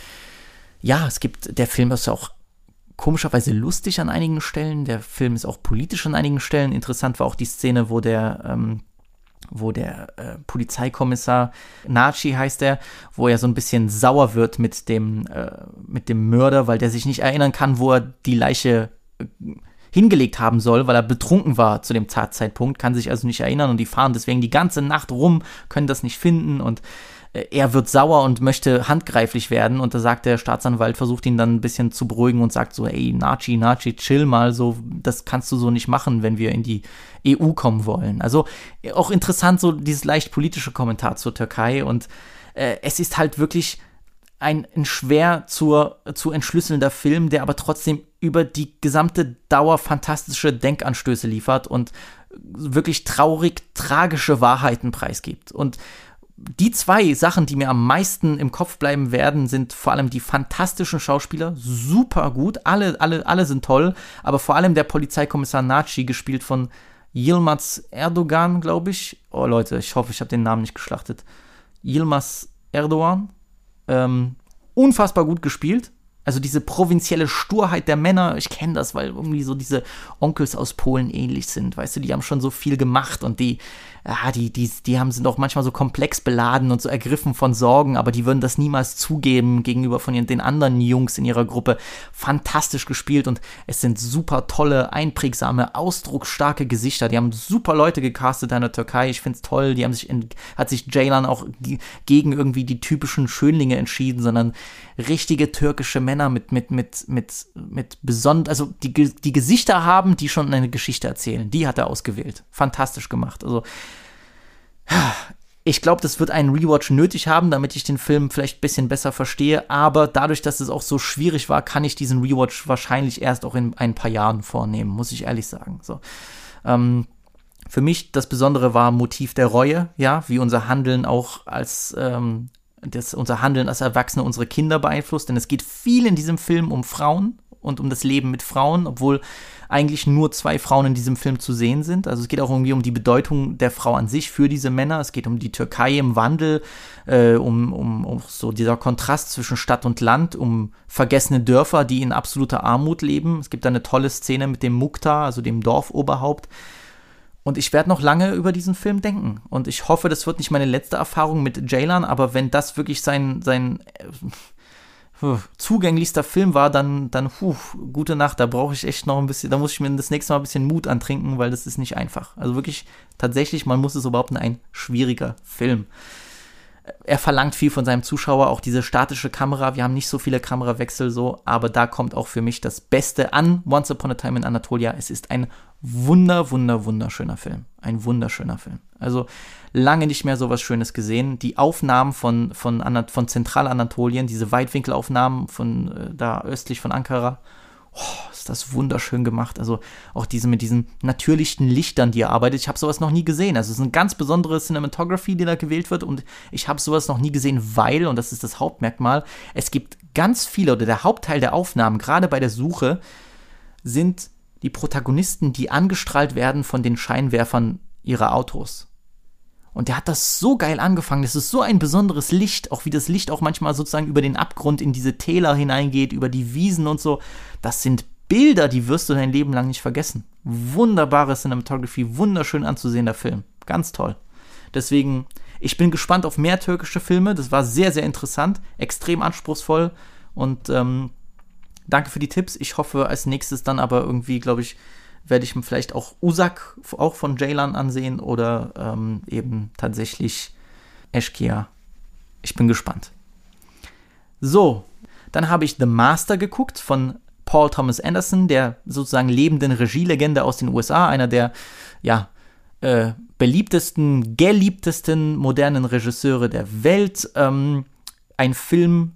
ja, es gibt, der Film ist ja auch komischerweise lustig an einigen Stellen. Der Film ist auch politisch an einigen Stellen. Interessant war auch die Szene, wo der ähm, wo der äh, Polizeikommissar Nachi heißt er, wo er so ein bisschen sauer wird mit dem, äh, mit dem Mörder, weil der sich nicht erinnern kann, wo er die Leiche äh, hingelegt haben soll, weil er betrunken war zu dem Tatzeitpunkt, kann sich also nicht erinnern und die fahren deswegen die ganze Nacht rum, können das nicht finden und er wird sauer und möchte handgreiflich werden und da sagt der Staatsanwalt, versucht ihn dann ein bisschen zu beruhigen und sagt so, ey, Nachi, Nachi, chill mal, so, das kannst du so nicht machen, wenn wir in die EU kommen wollen. Also auch interessant, so dieses leicht politische Kommentar zur Türkei und äh, es ist halt wirklich ein, ein schwer zur, zu entschlüsselnder Film, der aber trotzdem über die gesamte Dauer fantastische Denkanstöße liefert und wirklich traurig tragische Wahrheiten preisgibt. Und die zwei Sachen, die mir am meisten im Kopf bleiben werden, sind vor allem die fantastischen Schauspieler, super gut, alle, alle, alle sind toll, aber vor allem der Polizeikommissar Naci, gespielt von Yilmaz Erdogan, glaube ich. Oh Leute, ich hoffe, ich habe den Namen nicht geschlachtet. Yilmaz Erdogan. Ähm, unfassbar gut gespielt. Also diese provinzielle Sturheit der Männer, ich kenne das, weil irgendwie so diese Onkels aus Polen ähnlich sind. Weißt du, die haben schon so viel gemacht und die, ja, die, die, die haben, sind auch manchmal so komplex beladen und so ergriffen von Sorgen, aber die würden das niemals zugeben gegenüber von den anderen Jungs in ihrer Gruppe. Fantastisch gespielt und es sind super tolle, einprägsame, ausdrucksstarke Gesichter. Die haben super Leute gecastet in der Türkei. Ich finde es toll. Die haben sich in, hat sich Jaylan auch gegen irgendwie die typischen Schönlinge entschieden, sondern richtige türkische Männer mit, mit, mit, mit, mit besonders, also die, die Gesichter haben, die schon eine Geschichte erzählen. Die hat er ausgewählt. Fantastisch gemacht. Also, ich glaube, das wird einen Rewatch nötig haben, damit ich den Film vielleicht ein bisschen besser verstehe. Aber dadurch, dass es auch so schwierig war, kann ich diesen Rewatch wahrscheinlich erst auch in ein paar Jahren vornehmen, muss ich ehrlich sagen. So. Ähm, für mich das Besondere war Motiv der Reue, ja, wie unser Handeln auch als ähm, das unser Handeln als Erwachsene unsere Kinder beeinflusst, denn es geht viel in diesem Film um Frauen und um das Leben mit Frauen, obwohl eigentlich nur zwei Frauen in diesem Film zu sehen sind. Also es geht auch irgendwie um die Bedeutung der Frau an sich für diese Männer. Es geht um die Türkei im Wandel, äh, um, um, um so dieser Kontrast zwischen Stadt und Land, um vergessene Dörfer, die in absoluter Armut leben. Es gibt da eine tolle Szene mit dem Mukta, also dem Dorfoberhaupt. Und ich werde noch lange über diesen Film denken. Und ich hoffe, das wird nicht meine letzte Erfahrung mit Jaylan, aber wenn das wirklich sein, sein äh, zugänglichster Film war, dann, dann, puh, gute Nacht, da brauche ich echt noch ein bisschen, da muss ich mir das nächste Mal ein bisschen Mut antrinken, weil das ist nicht einfach. Also wirklich, tatsächlich, man muss es so behaupten, ein schwieriger Film. Er verlangt viel von seinem Zuschauer, auch diese statische Kamera. Wir haben nicht so viele Kamerawechsel so, aber da kommt auch für mich das Beste an Once Upon a Time in Anatolia. Es ist ein wunder, wunder, wunderschöner Film. Ein wunderschöner Film. Also lange nicht mehr so was Schönes gesehen. Die Aufnahmen von, von, von Zentralanatolien, diese Weitwinkelaufnahmen von äh, da östlich von Ankara, oh, ist das wunderschön gemacht. Also auch diese mit diesen natürlichen Lichtern, die er arbeitet. Ich habe sowas noch nie gesehen. Also es ist eine ganz besondere Cinematography, die da gewählt wird und ich habe sowas noch nie gesehen, weil, und das ist das Hauptmerkmal, es gibt ganz viele oder der Hauptteil der Aufnahmen, gerade bei der Suche, sind die Protagonisten, die angestrahlt werden von den Scheinwerfern ihrer Autos. Und der hat das so geil angefangen. Das ist so ein besonderes Licht, auch wie das Licht auch manchmal sozusagen über den Abgrund in diese Täler hineingeht, über die Wiesen und so. Das sind Bilder, die wirst du dein Leben lang nicht vergessen. Wunderbare Cinematography, wunderschön anzusehender Film. Ganz toll. Deswegen, ich bin gespannt auf mehr türkische Filme. Das war sehr, sehr interessant, extrem anspruchsvoll. Und ähm, danke für die Tipps. Ich hoffe, als nächstes dann aber irgendwie, glaube ich, werde ich mir vielleicht auch Usak auch von Jaylan ansehen oder ähm, eben tatsächlich Eschkia. Ich bin gespannt. So, dann habe ich The Master geguckt von Paul Thomas Anderson, der sozusagen lebenden Regielegende aus den USA, einer der ja, äh, beliebtesten, geliebtesten modernen Regisseure der Welt. Ähm, ein Film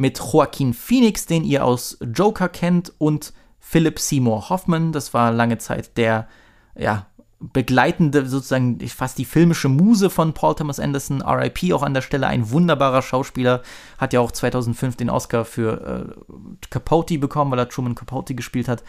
mit Joaquin Phoenix, den ihr aus Joker kennt, und Philip Seymour Hoffman. Das war lange Zeit der, ja, begleitende, sozusagen fast die filmische Muse von Paul Thomas Anderson, RIP auch an der Stelle, ein wunderbarer Schauspieler, hat ja auch 2005 den Oscar für äh, Capote bekommen, weil er Truman Capote gespielt hat.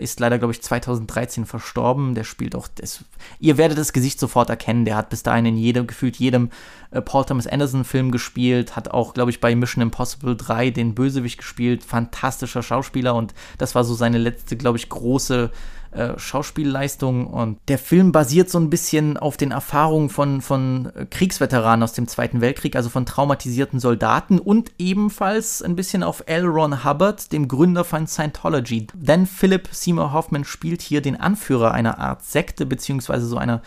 Ist leider, glaube ich, 2013 verstorben. Der spielt auch, das, ihr werdet das Gesicht sofort erkennen. Der hat bis dahin in jedem, gefühlt jedem äh, Paul Thomas Anderson Film gespielt, hat auch, glaube ich, bei Mission Impossible 3 den Bösewicht gespielt. Fantastischer Schauspieler und das war so seine letzte, glaube ich, große äh, Schauspielleistung. Und der Film basiert so ein bisschen auf den Erfahrungen von, von Kriegsveteranen aus dem Zweiten Weltkrieg, also von traumatisierten Soldaten und ebenfalls ein bisschen auf L. Ron Hubbard, dem Gründer von Scientology. Denn Philip Seymour Hoffman spielt hier den Anführer einer Art Sekte, beziehungsweise so einer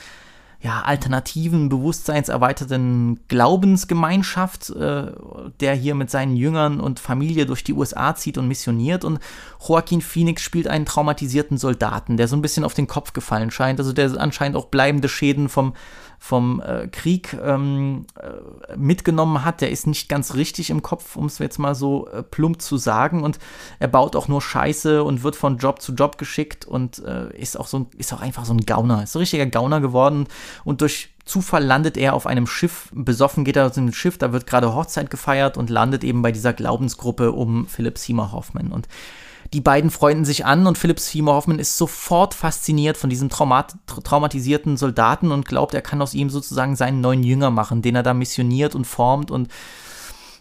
ja, alternativen, bewusstseinserweiterten Glaubensgemeinschaft, äh, der hier mit seinen Jüngern und Familie durch die USA zieht und missioniert. Und Joaquin Phoenix spielt einen traumatisierten Soldaten, der so ein bisschen auf den Kopf gefallen scheint, also der anscheinend auch bleibende Schäden vom vom äh, Krieg ähm, äh, mitgenommen hat, der ist nicht ganz richtig im Kopf, um es jetzt mal so äh, plump zu sagen. Und er baut auch nur Scheiße und wird von Job zu Job geschickt und äh, ist auch so ist auch einfach so ein Gauner, ist ein richtiger Gauner geworden. Und durch Zufall landet er auf einem Schiff, besoffen geht er aus dem Schiff, da wird gerade Hochzeit gefeiert und landet eben bei dieser Glaubensgruppe um Philip Seymour Hoffman. Und die beiden freunden sich an und Philip Seymour Hoffman ist sofort fasziniert von diesem traumat traumatisierten Soldaten und glaubt, er kann aus ihm sozusagen seinen neuen Jünger machen, den er da missioniert und formt und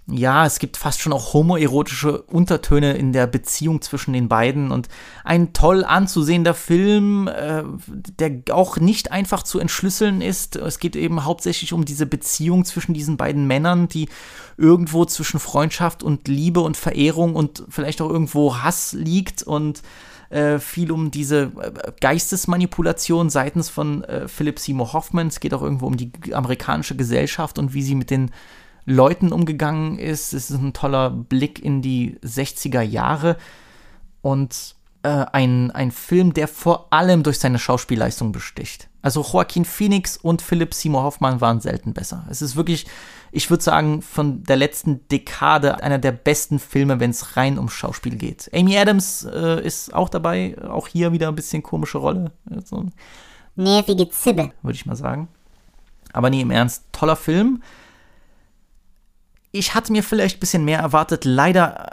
ja, es gibt fast schon auch homoerotische Untertöne in der Beziehung zwischen den beiden und ein toll anzusehender Film, äh, der auch nicht einfach zu entschlüsseln ist. Es geht eben hauptsächlich um diese Beziehung zwischen diesen beiden Männern, die irgendwo zwischen Freundschaft und Liebe und Verehrung und vielleicht auch irgendwo Hass liegt und äh, viel um diese äh, Geistesmanipulation seitens von äh, Philip Seymour Hoffman. Es geht auch irgendwo um die amerikanische Gesellschaft und wie sie mit den Leuten umgegangen ist. Es ist ein toller Blick in die 60er Jahre und äh, ein, ein Film, der vor allem durch seine Schauspielleistung besticht. Also Joaquin Phoenix und Philip Seymour Hoffmann waren selten besser. Es ist wirklich, ich würde sagen, von der letzten Dekade einer der besten Filme, wenn es rein um Schauspiel geht. Amy Adams äh, ist auch dabei, auch hier wieder ein bisschen komische Rolle. So. Nervige Zibbe. Würde ich mal sagen. Aber nee, im Ernst, toller Film ich hatte mir vielleicht ein bisschen mehr erwartet. Leider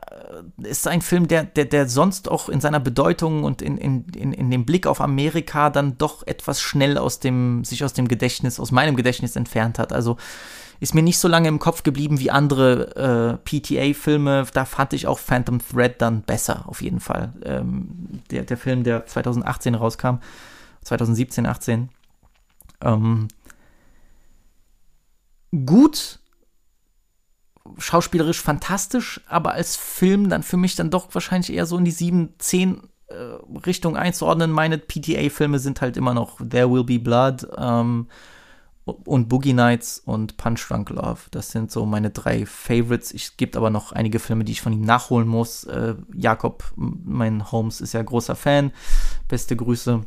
ist ein Film, der, der, der sonst auch in seiner Bedeutung und in, in, in, in dem Blick auf Amerika dann doch etwas schnell aus dem, sich aus dem Gedächtnis, aus meinem Gedächtnis entfernt hat. Also ist mir nicht so lange im Kopf geblieben wie andere äh, PTA-Filme. Da fand ich auch Phantom Thread dann besser, auf jeden Fall. Ähm, der, der Film, der 2018 rauskam, 2017, 18. Ähm, gut, schauspielerisch fantastisch, aber als Film dann für mich dann doch wahrscheinlich eher so in die 7, 10 äh, Richtung einzuordnen. Meine PTA-Filme sind halt immer noch There Will Be Blood ähm, und Boogie Nights und Punch Drunk Love. Das sind so meine drei Favorites. Es gibt aber noch einige Filme, die ich von ihm nachholen muss. Äh, Jakob, mein Holmes, ist ja großer Fan. Beste Grüße.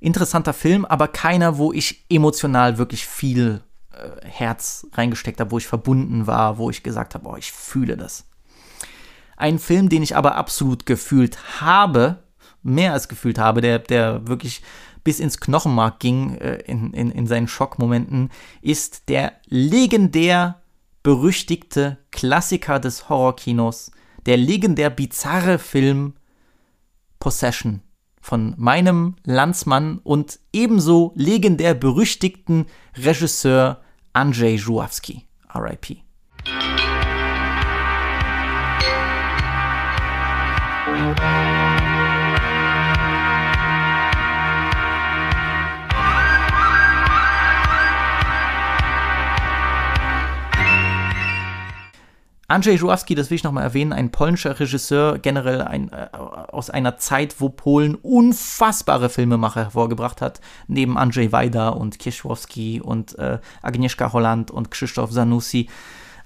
Interessanter Film, aber keiner, wo ich emotional wirklich viel Herz reingesteckt habe, wo ich verbunden war, wo ich gesagt habe, oh, ich fühle das. Ein Film, den ich aber absolut gefühlt habe, mehr als gefühlt habe, der, der wirklich bis ins Knochenmark ging äh, in, in, in seinen Schockmomenten, ist der legendär berüchtigte Klassiker des Horrorkinos, der legendär bizarre Film Possession von meinem Landsmann und ebenso legendär berüchtigten Regisseur Andrzej Żuławski, RIP. Andrzej Żuławski, das will ich nochmal erwähnen, ein polnischer Regisseur, generell ein, äh, aus einer Zeit, wo Polen unfassbare Filmemacher hervorgebracht hat, neben Andrzej Wajda und Kieśłowski und äh, Agnieszka Holland und Krzysztof Zanussi.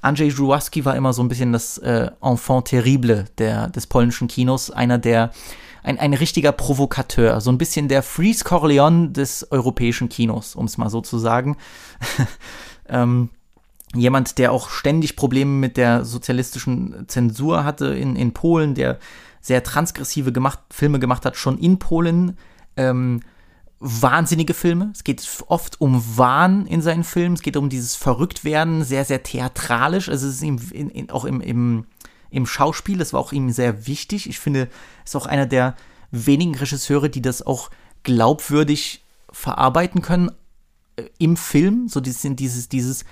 Andrzej Żuławski war immer so ein bisschen das äh, Enfant terrible der, des polnischen Kinos, einer der ein, ein richtiger Provokateur, so ein bisschen der Freeze Corleone des europäischen Kinos, um es mal so zu sagen. ähm, jemand, der auch ständig Probleme mit der sozialistischen Zensur hatte in, in Polen, der sehr transgressive gemacht, Filme gemacht hat, schon in Polen. Ähm, wahnsinnige Filme. Es geht oft um Wahn in seinen Filmen. Es geht um dieses Verrücktwerden, sehr, sehr theatralisch. Also es ist ihm in, in, auch im, im, im Schauspiel, das war auch ihm sehr wichtig. Ich finde, es ist auch einer der wenigen Regisseure, die das auch glaubwürdig verarbeiten können äh, im Film. So dieses, dieses, dieses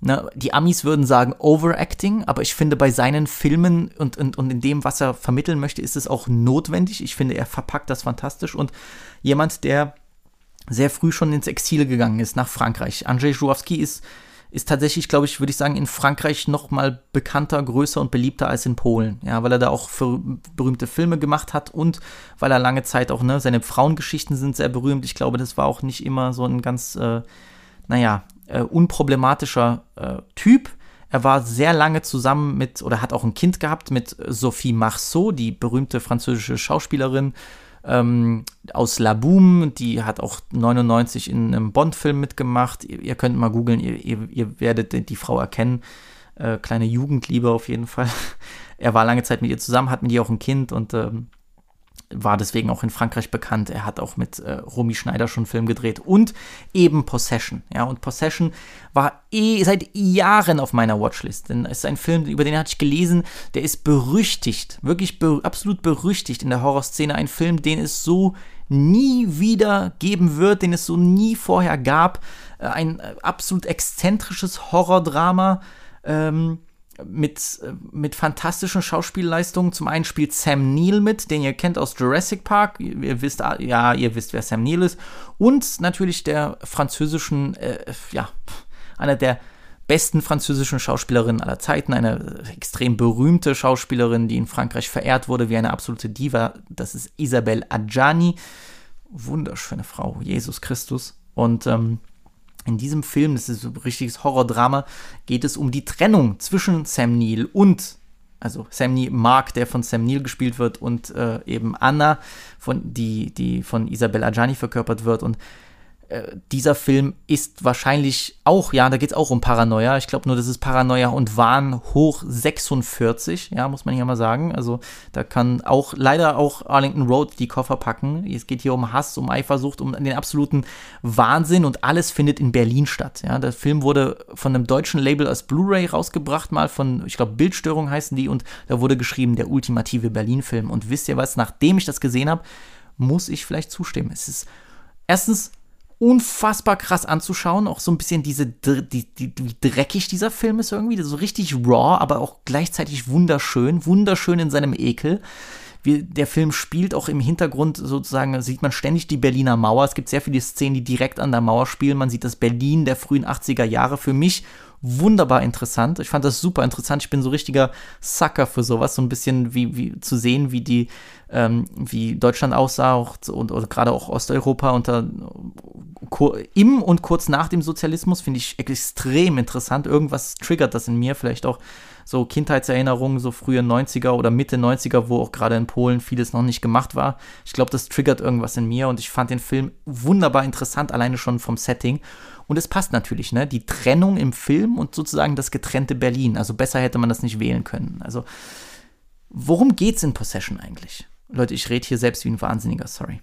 Ne, die Amis würden sagen Overacting, aber ich finde bei seinen Filmen und, und, und in dem, was er vermitteln möchte, ist es auch notwendig. Ich finde, er verpackt das fantastisch und jemand, der sehr früh schon ins Exil gegangen ist, nach Frankreich. Andrzej Żuławski ist, ist tatsächlich, glaube ich, würde ich sagen, in Frankreich noch mal bekannter, größer und beliebter als in Polen. Ja, weil er da auch für berühmte Filme gemacht hat und weil er lange Zeit auch, ne, seine Frauengeschichten sind sehr berühmt. Ich glaube, das war auch nicht immer so ein ganz, äh, naja, äh, unproblematischer äh, Typ. Er war sehr lange zusammen mit, oder hat auch ein Kind gehabt mit Sophie Marceau, die berühmte französische Schauspielerin ähm, aus La Boom. Die hat auch 99 in einem Bond-Film mitgemacht. Ihr, ihr, könnt mal googeln, ihr, ihr, ihr, werdet die Frau erkennen. Äh, kleine Jugendliebe auf jeden Fall. er war lange Zeit mit ihr zusammen, hat mit ihr auch ein Kind und ähm, war deswegen auch in Frankreich bekannt. Er hat auch mit äh, Romy Schneider schon einen Film gedreht und eben Possession. Ja, und Possession war eh seit Jahren auf meiner Watchlist. Denn es ist ein Film, über den hatte ich gelesen, der ist berüchtigt, wirklich be absolut berüchtigt in der Horrorszene. Ein Film, den es so nie wieder geben wird, den es so nie vorher gab. Äh, ein äh, absolut exzentrisches Horrordrama. Ähm, mit, äh, mit fantastischen Schauspielleistungen. Zum einen spielt Sam Neill mit, den ihr kennt aus Jurassic Park. Ihr wisst, ah, ja, ihr wisst, wer Sam Neill ist. Und natürlich der französischen, äh, ja, einer der besten französischen Schauspielerinnen aller Zeiten, eine extrem berühmte Schauspielerin, die in Frankreich verehrt wurde wie eine absolute Diva. Das ist Isabelle Adjani. Wunderschöne Frau, Jesus Christus. Und ähm, in diesem Film, das ist ein richtiges Horrordrama, geht es um die Trennung zwischen Sam Neill und, also Sam Neill, Mark, der von Sam Neill gespielt wird, und äh, eben Anna, von, die, die von Isabelle Adjani verkörpert wird. Und äh, dieser Film ist wahrscheinlich auch, ja, da geht es auch um Paranoia. Ich glaube nur, das ist Paranoia und Wahn hoch 46, ja, muss man hier mal sagen. Also da kann auch leider auch Arlington Road die Koffer packen. Es geht hier um Hass, um Eifersucht, um den absoluten Wahnsinn und alles findet in Berlin statt. Ja, der Film wurde von einem deutschen Label als Blu-ray rausgebracht, mal von, ich glaube, Bildstörung heißen die und da wurde geschrieben, der ultimative Berlin-Film. Und wisst ihr was, nachdem ich das gesehen habe, muss ich vielleicht zustimmen. Es ist erstens unfassbar krass anzuschauen. Auch so ein bisschen diese, die, die, wie dreckig dieser Film ist irgendwie. So richtig raw, aber auch gleichzeitig wunderschön. Wunderschön in seinem Ekel. Wie, der Film spielt auch im Hintergrund sozusagen, sieht man ständig die Berliner Mauer. Es gibt sehr viele Szenen, die direkt an der Mauer spielen. Man sieht das Berlin der frühen 80er Jahre. Für mich wunderbar interessant. Ich fand das super interessant. Ich bin so richtiger Sucker für sowas, so ein bisschen wie, wie zu sehen, wie die, ähm, wie Deutschland aussah auch, und, und gerade auch Osteuropa unter im und kurz nach dem Sozialismus finde ich extrem interessant. Irgendwas triggert das in mir, vielleicht auch so Kindheitserinnerungen, so frühe 90er oder Mitte 90er, wo auch gerade in Polen vieles noch nicht gemacht war. Ich glaube, das triggert irgendwas in mir und ich fand den Film wunderbar interessant, alleine schon vom Setting. Und es passt natürlich, ne? Die Trennung im Film und sozusagen das getrennte Berlin. Also besser hätte man das nicht wählen können. Also, worum geht's in Possession eigentlich? Leute, ich rede hier selbst wie ein Wahnsinniger, sorry.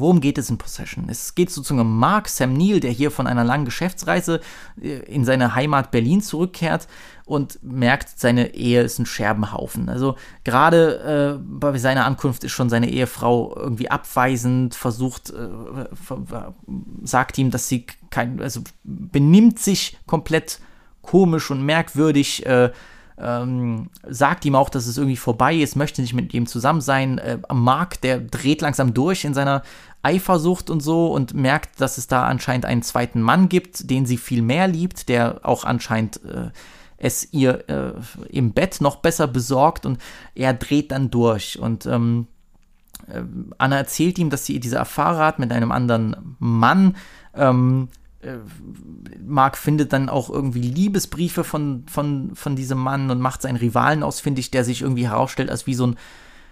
Worum geht es in Possession? Es geht sozusagen um Mark Sam Neill, der hier von einer langen Geschäftsreise äh, in seine Heimat Berlin zurückkehrt und merkt, seine Ehe ist ein Scherbenhaufen. Also gerade äh, bei seiner Ankunft ist schon seine Ehefrau irgendwie abweisend, versucht, äh, sagt ihm, dass sie kein, also benimmt sich komplett komisch und merkwürdig. Äh, ähm, sagt ihm auch, dass es irgendwie vorbei ist, möchte nicht mit ihm zusammen sein. Äh, Mark, der dreht langsam durch in seiner Eifersucht und so und merkt, dass es da anscheinend einen zweiten Mann gibt, den sie viel mehr liebt, der auch anscheinend äh, es ihr äh, im Bett noch besser besorgt und er dreht dann durch und ähm, äh, Anna erzählt ihm, dass sie diese Erfahrung hat mit einem anderen Mann. Ähm, äh, Mark findet dann auch irgendwie Liebesbriefe von, von, von diesem Mann und macht seinen Rivalen ausfindig, der sich irgendwie herausstellt als wie so ein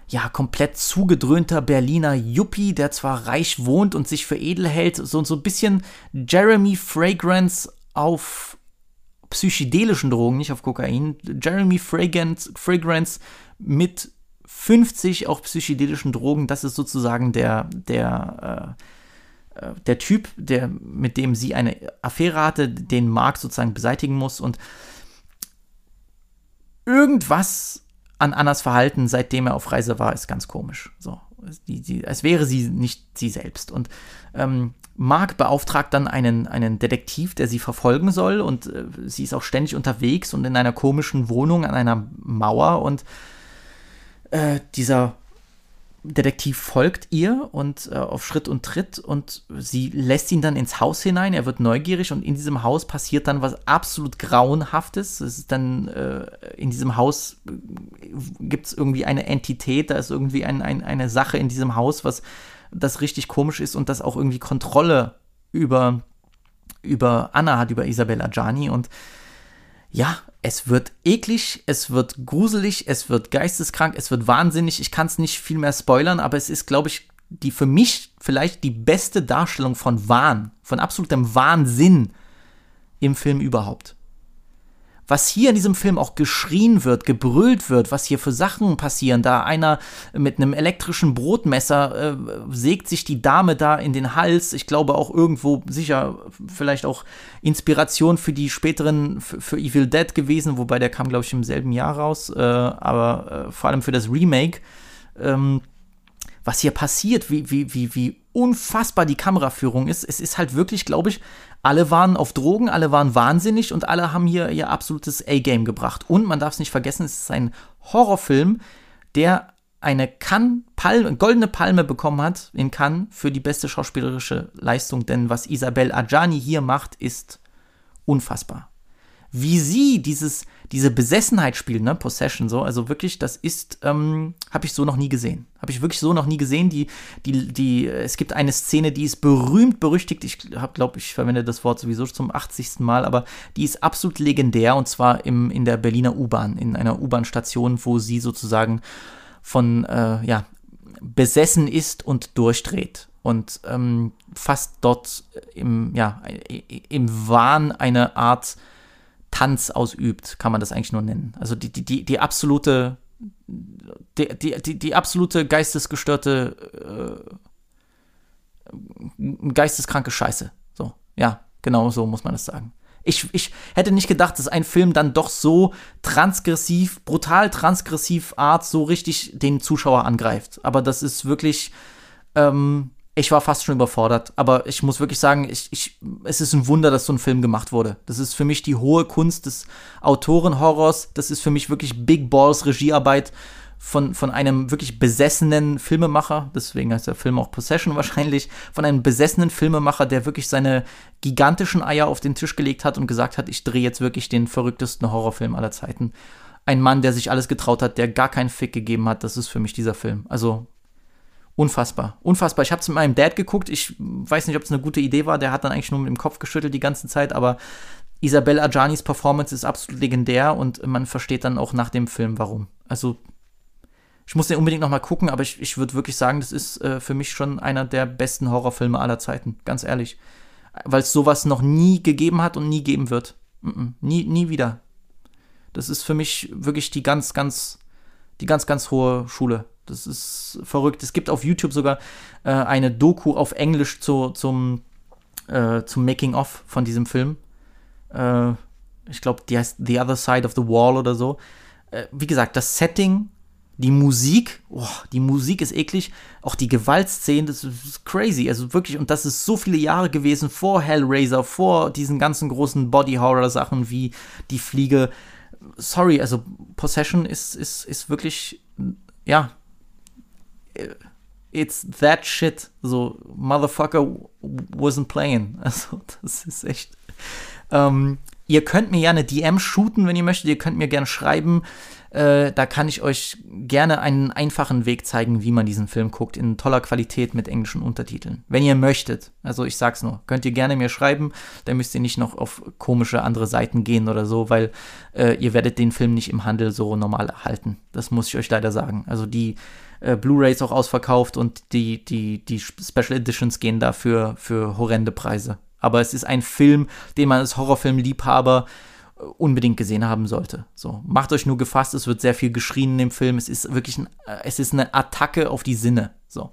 ja, komplett zugedröhnter Berliner Yuppie, der zwar reich wohnt und sich für edel hält, so, so ein bisschen Jeremy Fragrance auf psychedelischen Drogen, nicht auf Kokain. Jeremy Fragrance, Fragrance mit 50 auch psychedelischen Drogen, das ist sozusagen der, der, äh, äh, der Typ, der, mit dem sie eine Affäre hatte, den Mark sozusagen beseitigen muss und irgendwas an Annas Verhalten, seitdem er auf Reise war, ist ganz komisch. So, die, die, als wäre sie nicht sie selbst. Und ähm, Mark beauftragt dann einen, einen Detektiv, der sie verfolgen soll. Und äh, sie ist auch ständig unterwegs und in einer komischen Wohnung an einer Mauer. Und äh, dieser Detektiv folgt ihr und äh, auf Schritt und Tritt und sie lässt ihn dann ins Haus hinein. Er wird neugierig und in diesem Haus passiert dann was absolut Grauenhaftes. Es ist dann äh, in diesem Haus äh, gibt es irgendwie eine Entität, da ist irgendwie ein, ein, eine Sache in diesem Haus, was das richtig komisch ist und das auch irgendwie Kontrolle über, über Anna hat, über Isabella Gianni und ja, es wird eklig, es wird gruselig, es wird geisteskrank, es wird wahnsinnig. Ich kann es nicht viel mehr spoilern, aber es ist, glaube ich, die für mich vielleicht die beste Darstellung von Wahn, von absolutem Wahnsinn im Film überhaupt was hier in diesem Film auch geschrien wird, gebrüllt wird, was hier für Sachen passieren. Da einer mit einem elektrischen Brotmesser äh, sägt sich die Dame da in den Hals. Ich glaube auch irgendwo sicher vielleicht auch Inspiration für die späteren, für, Evil Dead gewesen, wobei der kam, glaube ich, im selben Jahr raus, äh, aber äh, vor allem für das Remake. Ähm, was hier passiert, wie, wie, wie, wie unfassbar die Kameraführung ist. Es ist halt wirklich, glaube ich, alle waren auf Drogen, alle waren wahnsinnig und alle haben hier ihr absolutes A-Game gebracht. Und man darf es nicht vergessen, es ist ein Horrorfilm, der eine Cannes Palme, goldene Palme bekommen hat in Cannes für die beste schauspielerische Leistung, denn was Isabelle Adjani hier macht, ist unfassbar wie sie dieses, diese Besessenheit spielt, ne, Possession, so, also wirklich, das ist, ähm, habe ich so noch nie gesehen. Habe ich wirklich so noch nie gesehen. Die, die, die, es gibt eine Szene, die ist berühmt, berüchtigt. Ich glaube, ich verwende das Wort sowieso zum 80. Mal, aber die ist absolut legendär und zwar im, in der Berliner U-Bahn, in einer U-Bahn-Station, wo sie sozusagen von, äh, ja, besessen ist und durchdreht und ähm, fast dort im, ja, im Wahn eine Art Tanz ausübt, kann man das eigentlich nur nennen. Also die, die, die, die absolute, die, die, die, die absolute geistesgestörte, äh, geisteskranke Scheiße. So, ja, genau so muss man das sagen. Ich, ich hätte nicht gedacht, dass ein Film dann doch so transgressiv, brutal transgressiv Art so richtig den Zuschauer angreift. Aber das ist wirklich, ähm, ich war fast schon überfordert. Aber ich muss wirklich sagen, ich, ich, es ist ein Wunder, dass so ein Film gemacht wurde. Das ist für mich die hohe Kunst des Autorenhorrors. Das ist für mich wirklich Big Balls Regiearbeit von, von einem wirklich besessenen Filmemacher, deswegen heißt der Film auch Possession wahrscheinlich, von einem besessenen Filmemacher, der wirklich seine gigantischen Eier auf den Tisch gelegt hat und gesagt hat, ich drehe jetzt wirklich den verrücktesten Horrorfilm aller Zeiten. Ein Mann, der sich alles getraut hat, der gar keinen Fick gegeben hat, das ist für mich dieser Film. Also unfassbar, unfassbar. Ich habe es mit meinem Dad geguckt, ich weiß nicht, ob es eine gute Idee war, der hat dann eigentlich nur mit dem Kopf geschüttelt die ganze Zeit, aber Isabelle Adjanis Performance ist absolut legendär und man versteht dann auch nach dem Film, warum. Also ich muss den unbedingt noch mal gucken, aber ich, ich würde wirklich sagen, das ist äh, für mich schon einer der besten Horrorfilme aller Zeiten, ganz ehrlich. Weil es sowas noch nie gegeben hat und nie geben wird. Mm -mm, nie, nie wieder. Das ist für mich wirklich die ganz, ganz, die ganz, ganz hohe Schule. Das ist verrückt. Es gibt auf YouTube sogar äh, eine Doku auf Englisch zu, zum, äh, zum Making-of von diesem Film. Äh, ich glaube, die heißt The Other Side of the Wall oder so. Äh, wie gesagt, das Setting die Musik, oh, die Musik ist eklig. Auch die Gewaltszenen, das ist crazy. Also wirklich, und das ist so viele Jahre gewesen vor Hellraiser, vor diesen ganzen großen Body-Horror-Sachen wie Die Fliege. Sorry, also Possession ist, ist, ist wirklich, ja, it's that shit. So, Motherfucker wasn't playing. Also, das ist echt. Ähm, ihr könnt mir ja eine DM shooten, wenn ihr möchtet. Ihr könnt mir gerne schreiben. Äh, da kann ich euch gerne einen einfachen Weg zeigen, wie man diesen Film guckt, in toller Qualität mit englischen Untertiteln. Wenn ihr möchtet. Also ich sag's nur, könnt ihr gerne mir schreiben, dann müsst ihr nicht noch auf komische andere Seiten gehen oder so, weil äh, ihr werdet den Film nicht im Handel so normal erhalten. Das muss ich euch leider sagen. Also die äh, Blu-rays auch ausverkauft und die, die, die Special Editions gehen dafür für horrende Preise. Aber es ist ein Film, den man als Horrorfilm-Liebhaber unbedingt gesehen haben sollte. So, macht euch nur gefasst, es wird sehr viel geschrien in dem Film. Es ist wirklich ein, äh, es ist eine Attacke auf die Sinne. So.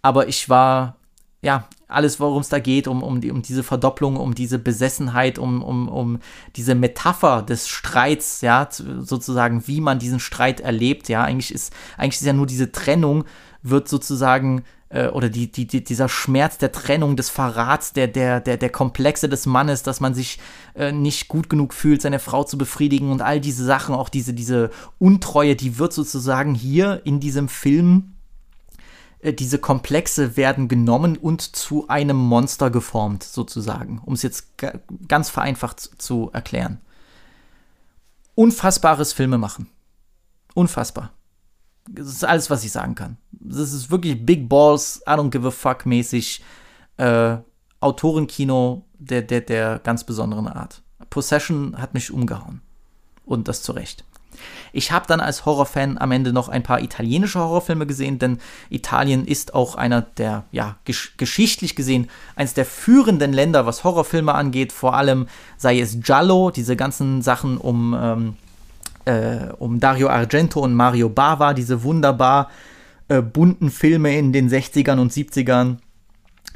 Aber ich war, ja, alles, worum es da geht, um, um, die, um diese Verdopplung, um diese Besessenheit, um, um, um diese Metapher des Streits, ja, sozusagen, wie man diesen Streit erlebt, ja, eigentlich ist, eigentlich ist ja nur diese Trennung, wird sozusagen äh, oder die, die, die, dieser Schmerz der Trennung, des Verrats, der, der, der, der Komplexe des Mannes, dass man sich äh, nicht gut genug fühlt, seine Frau zu befriedigen und all diese Sachen, auch diese, diese Untreue, die wird sozusagen hier in diesem Film diese Komplexe werden genommen und zu einem Monster geformt, sozusagen, um es jetzt ganz vereinfacht zu erklären. Unfassbares Filme machen. Unfassbar. Das ist alles, was ich sagen kann. Das ist wirklich Big Balls, I don't give a fuck mäßig äh, Autorenkino der, der, der ganz besonderen Art. Possession hat mich umgehauen. Und das zu Recht. Ich habe dann als Horrorfan am Ende noch ein paar italienische Horrorfilme gesehen, denn Italien ist auch einer der, ja, gesch geschichtlich gesehen, eines der führenden Länder, was Horrorfilme angeht. Vor allem sei es Giallo, diese ganzen Sachen um ähm, äh, um Dario Argento und Mario Bava, diese wunderbar äh, bunten Filme in den 60ern und 70ern,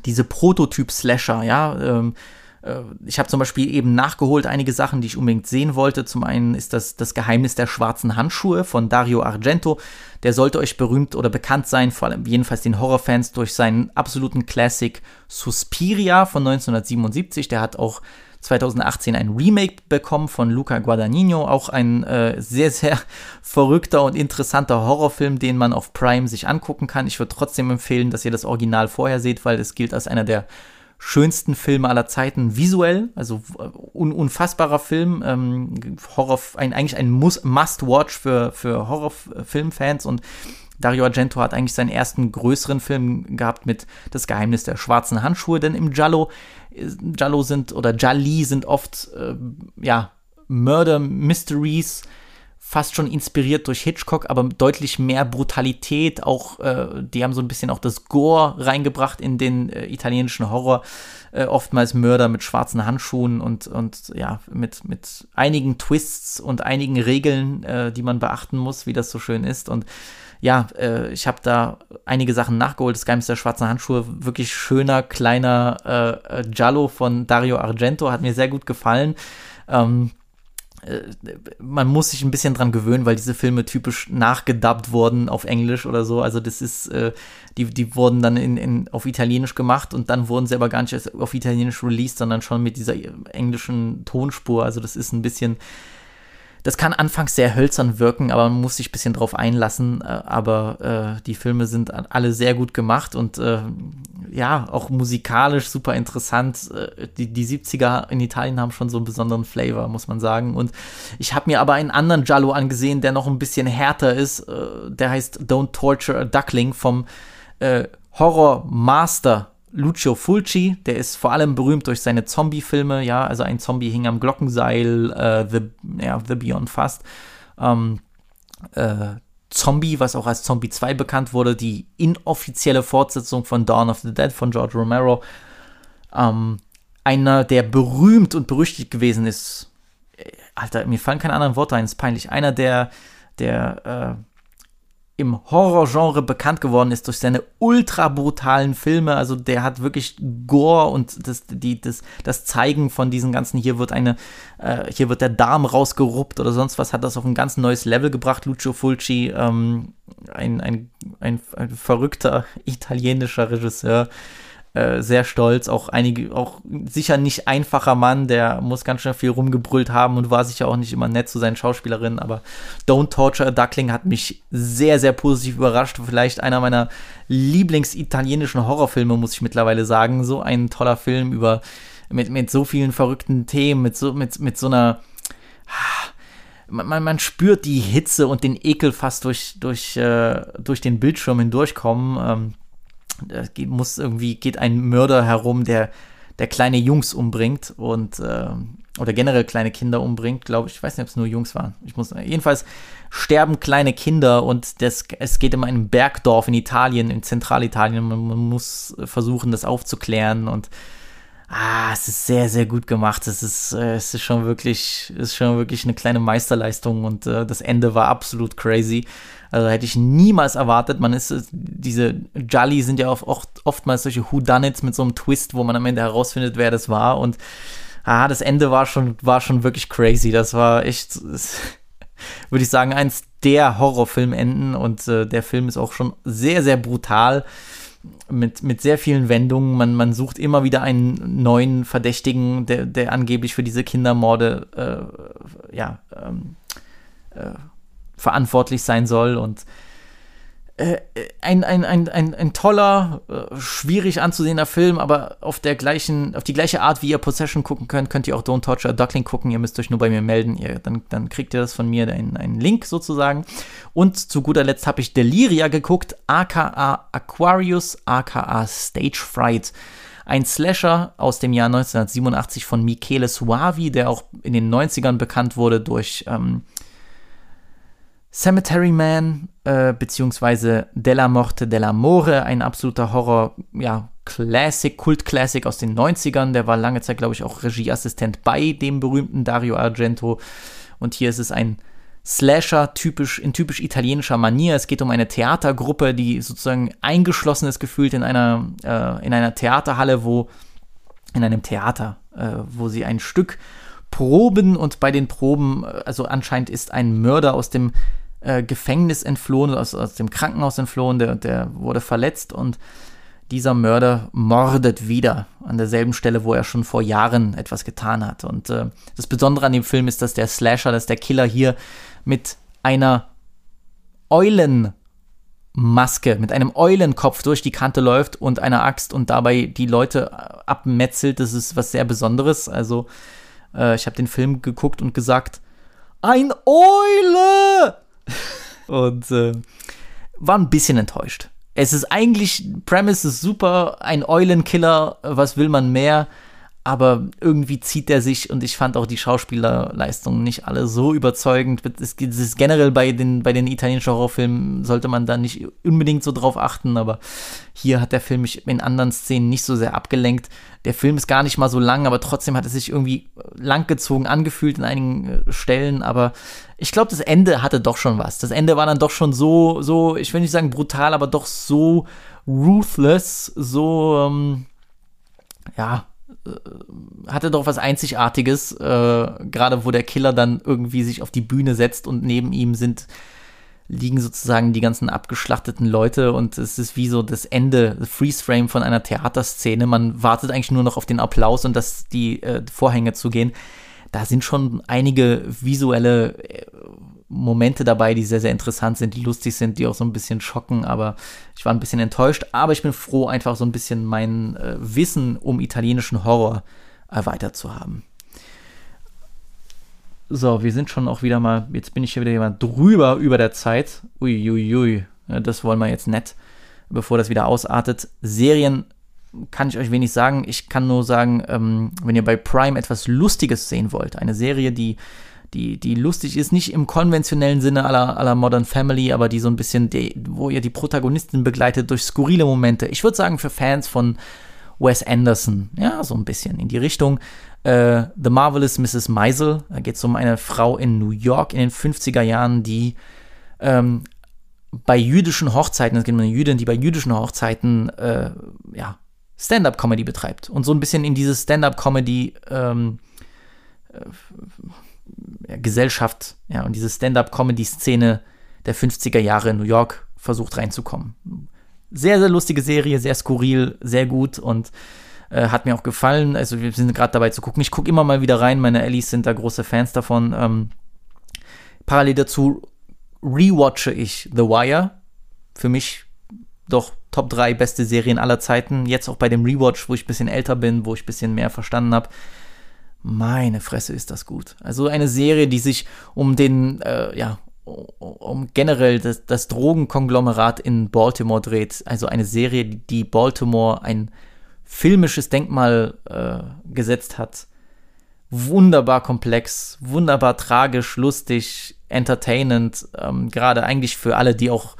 diese Prototyp-Slasher, ja. Ähm, äh, ich habe zum Beispiel eben nachgeholt einige Sachen, die ich unbedingt sehen wollte. Zum einen ist das das Geheimnis der schwarzen Handschuhe von Dario Argento. Der sollte euch berühmt oder bekannt sein, vor allem jedenfalls den Horrorfans, durch seinen absoluten Classic Suspiria von 1977. Der hat auch 2018 ein Remake bekommen von Luca Guadagnino, auch ein äh, sehr, sehr verrückter und interessanter Horrorfilm, den man auf Prime sich angucken kann. Ich würde trotzdem empfehlen, dass ihr das Original vorher seht, weil es gilt als einer der schönsten Filme aller Zeiten visuell, also un unfassbarer Film, ähm, Horror, ein, eigentlich ein Must-Watch für, für Horrorfilmfans und Dario Argento hat eigentlich seinen ersten größeren Film gehabt mit Das Geheimnis der schwarzen Handschuhe, denn im Giallo, Giallo sind oder Gialli sind oft äh, ja Murder Mysteries fast schon inspiriert durch Hitchcock, aber deutlich mehr Brutalität. Auch äh, die haben so ein bisschen auch das Gore reingebracht in den äh, italienischen Horror. Äh, oftmals Mörder mit schwarzen Handschuhen und, und ja, mit, mit einigen Twists und einigen Regeln, äh, die man beachten muss, wie das so schön ist. Und ja, äh, ich habe da einige Sachen nachgeholt. Das Geheimnis der schwarzen Handschuhe, wirklich schöner, kleiner äh, Giallo von Dario Argento, hat mir sehr gut gefallen. Ähm, äh, man muss sich ein bisschen dran gewöhnen, weil diese Filme typisch nachgedubbt wurden auf Englisch oder so. Also das ist, äh, die, die wurden dann in, in, auf Italienisch gemacht und dann wurden sie aber gar nicht auf Italienisch released, sondern schon mit dieser englischen Tonspur. Also das ist ein bisschen das kann anfangs sehr hölzern wirken, aber man muss sich ein bisschen drauf einlassen. Äh, aber äh, die Filme sind alle sehr gut gemacht und äh, ja, auch musikalisch super interessant. Äh, die, die 70er in Italien haben schon so einen besonderen Flavor, muss man sagen. Und ich habe mir aber einen anderen Giallo angesehen, der noch ein bisschen härter ist. Äh, der heißt Don't Torture a Duckling vom äh, Horror Master Lucio Fulci, der ist vor allem berühmt durch seine Zombie-Filme, ja, also ein Zombie hing am Glockenseil, äh, The, ja, The Beyond Fast. Ähm, äh, Zombie, was auch als Zombie 2 bekannt wurde, die inoffizielle Fortsetzung von Dawn of the Dead von George Romero. Ähm, einer, der berühmt und berüchtigt gewesen ist. Äh, Alter, mir fallen keine anderen Worte ein, ist peinlich. Einer der, der äh, im Horrorgenre bekannt geworden ist durch seine ultra brutalen Filme. Also der hat wirklich Gore und das, die, das, das Zeigen von diesen ganzen, hier wird eine, äh, hier wird der Darm rausgeruppt oder sonst was, hat das auf ein ganz neues Level gebracht. Lucio Fulci, ähm, ein, ein, ein, ein verrückter italienischer Regisseur, äh, sehr stolz. Auch einige, auch sicher nicht einfacher Mann, der muss ganz schön viel rumgebrüllt haben und war sicher auch nicht immer nett zu seinen Schauspielerinnen. Aber Don't Torture a Duckling hat mich sehr, sehr positiv überrascht. Vielleicht einer meiner Lieblingsitalienischen Horrorfilme, muss ich mittlerweile sagen. So ein toller Film über mit, mit so vielen verrückten Themen, mit so, mit, mit so einer. Man, man, spürt die Hitze und den Ekel fast durch, durch, äh, durch den Bildschirm hindurchkommen. Ähm, da muss irgendwie, geht ein Mörder herum, der, der kleine Jungs umbringt und äh, oder generell kleine Kinder umbringt, glaube ich. Ich weiß nicht, ob es nur Jungs waren. Ich muss jedenfalls sterben kleine Kinder und das, es geht in einem Bergdorf in Italien, in Zentralitalien. Man, man muss versuchen, das aufzuklären und ah, es ist sehr, sehr gut gemacht. Es ist, äh, es ist schon wirklich, ist schon wirklich eine kleine Meisterleistung und äh, das Ende war absolut crazy. Also hätte ich niemals erwartet. Man ist, diese Jolly sind ja oft, oftmals solche Whodunits mit so einem Twist, wo man am Ende herausfindet, wer das war. Und ah, das Ende war schon, war schon wirklich crazy. Das war echt, würde ich sagen, eins der Horrorfilmenden. Und äh, der Film ist auch schon sehr, sehr brutal. Mit, mit sehr vielen Wendungen. Man, man sucht immer wieder einen neuen Verdächtigen, der, der angeblich für diese Kindermorde äh, ja, ähm, äh, verantwortlich sein soll und äh, ein, ein, ein, ein, ein toller, äh, schwierig anzusehender Film, aber auf der gleichen, auf die gleiche Art, wie ihr Possession gucken könnt, könnt ihr auch Don't Torture Duckling gucken. Ihr müsst euch nur bei mir melden. Ihr, dann, dann kriegt ihr das von mir, einen, einen Link sozusagen. Und zu guter Letzt habe ich Deliria geguckt, aka Aquarius, aka Stage Fright. Ein Slasher aus dem Jahr 1987 von Michele Suavi, der auch in den 90ern bekannt wurde durch ähm, Cemetery Man, äh, beziehungsweise Della Morte dell'Amore, ein absoluter Horror, ja, Classic, Kult-Classic aus den 90ern. Der war lange Zeit, glaube ich, auch Regieassistent bei dem berühmten Dario Argento. Und hier ist es ein Slasher typisch, in typisch italienischer Manier. Es geht um eine Theatergruppe, die sozusagen eingeschlossen ist, gefühlt in einer, äh, in einer Theaterhalle, wo, in einem Theater, äh, wo sie ein Stück proben und bei den Proben, äh, also anscheinend ist ein Mörder aus dem äh, Gefängnis entflohen, aus, aus dem Krankenhaus entflohen, der, der wurde verletzt und dieser Mörder mordet wieder an derselben Stelle, wo er schon vor Jahren etwas getan hat. Und äh, das Besondere an dem Film ist, dass der Slasher, dass der Killer hier mit einer Eulenmaske, mit einem Eulenkopf durch die Kante läuft und einer Axt und dabei die Leute abmetzelt. Das ist was sehr Besonderes. Also äh, ich habe den Film geguckt und gesagt, ein Eule! Und äh, war ein bisschen enttäuscht. Es ist eigentlich, Premise ist super, ein Eulenkiller, was will man mehr? aber irgendwie zieht er sich und ich fand auch die Schauspielerleistungen nicht alle so überzeugend. Es ist generell bei den, bei den italienischen Horrorfilmen sollte man da nicht unbedingt so drauf achten, aber hier hat der Film mich in anderen Szenen nicht so sehr abgelenkt. Der Film ist gar nicht mal so lang, aber trotzdem hat es sich irgendwie langgezogen angefühlt in einigen äh, Stellen, aber ich glaube, das Ende hatte doch schon was. Das Ende war dann doch schon so, so, ich will nicht sagen brutal, aber doch so ruthless, so, ähm, ja, äh, hatte doch was Einzigartiges, äh, gerade wo der Killer dann irgendwie sich auf die Bühne setzt und neben ihm sind liegen sozusagen die ganzen abgeschlachteten Leute und es ist wie so das Ende, Freeze-Frame von einer Theaterszene. Man wartet eigentlich nur noch auf den Applaus und dass die äh, Vorhänge zugehen. Da sind schon einige visuelle äh, Momente dabei, die sehr, sehr interessant sind, die lustig sind, die auch so ein bisschen schocken, aber ich war ein bisschen enttäuscht. Aber ich bin froh, einfach so ein bisschen mein äh, Wissen um italienischen Horror erweitert zu haben. So, wir sind schon auch wieder mal, jetzt bin ich hier wieder jemand drüber über der Zeit. Uiuiui, ui, ui. das wollen wir jetzt nicht, bevor das wieder ausartet. Serien kann ich euch wenig sagen. Ich kann nur sagen, ähm, wenn ihr bei Prime etwas Lustiges sehen wollt, eine Serie, die die, die lustig ist, nicht im konventionellen Sinne aller, aller Modern Family, aber die so ein bisschen, die, wo ihr die Protagonistin begleitet durch skurrile Momente. Ich würde sagen, für Fans von Wes Anderson, ja, so ein bisschen in die Richtung. Äh, The Marvelous Mrs. Meisel, da geht es um eine Frau in New York in den 50er Jahren, die ähm, bei jüdischen Hochzeiten, es geht um eine Jüdin, die bei jüdischen Hochzeiten, äh, ja, Stand-up-Comedy betreibt und so ein bisschen in diese Stand-up-Comedy ähm, äh, Gesellschaft ja, und diese Stand-up-Comedy-Szene der 50er Jahre in New York versucht reinzukommen. Sehr, sehr lustige Serie, sehr skurril, sehr gut und äh, hat mir auch gefallen. Also wir sind gerade dabei zu gucken. Ich gucke immer mal wieder rein. Meine Ellis sind da große Fans davon. Ähm, parallel dazu rewatche ich The Wire. Für mich doch Top 3 beste Serien aller Zeiten. Jetzt auch bei dem Rewatch, wo ich ein bisschen älter bin, wo ich ein bisschen mehr verstanden habe. Meine Fresse ist das gut. Also eine Serie, die sich um den, äh, ja, um generell das, das Drogenkonglomerat in Baltimore dreht. Also eine Serie, die Baltimore ein filmisches Denkmal äh, gesetzt hat. Wunderbar komplex, wunderbar tragisch, lustig, entertainend. Ähm, Gerade eigentlich für alle, die auch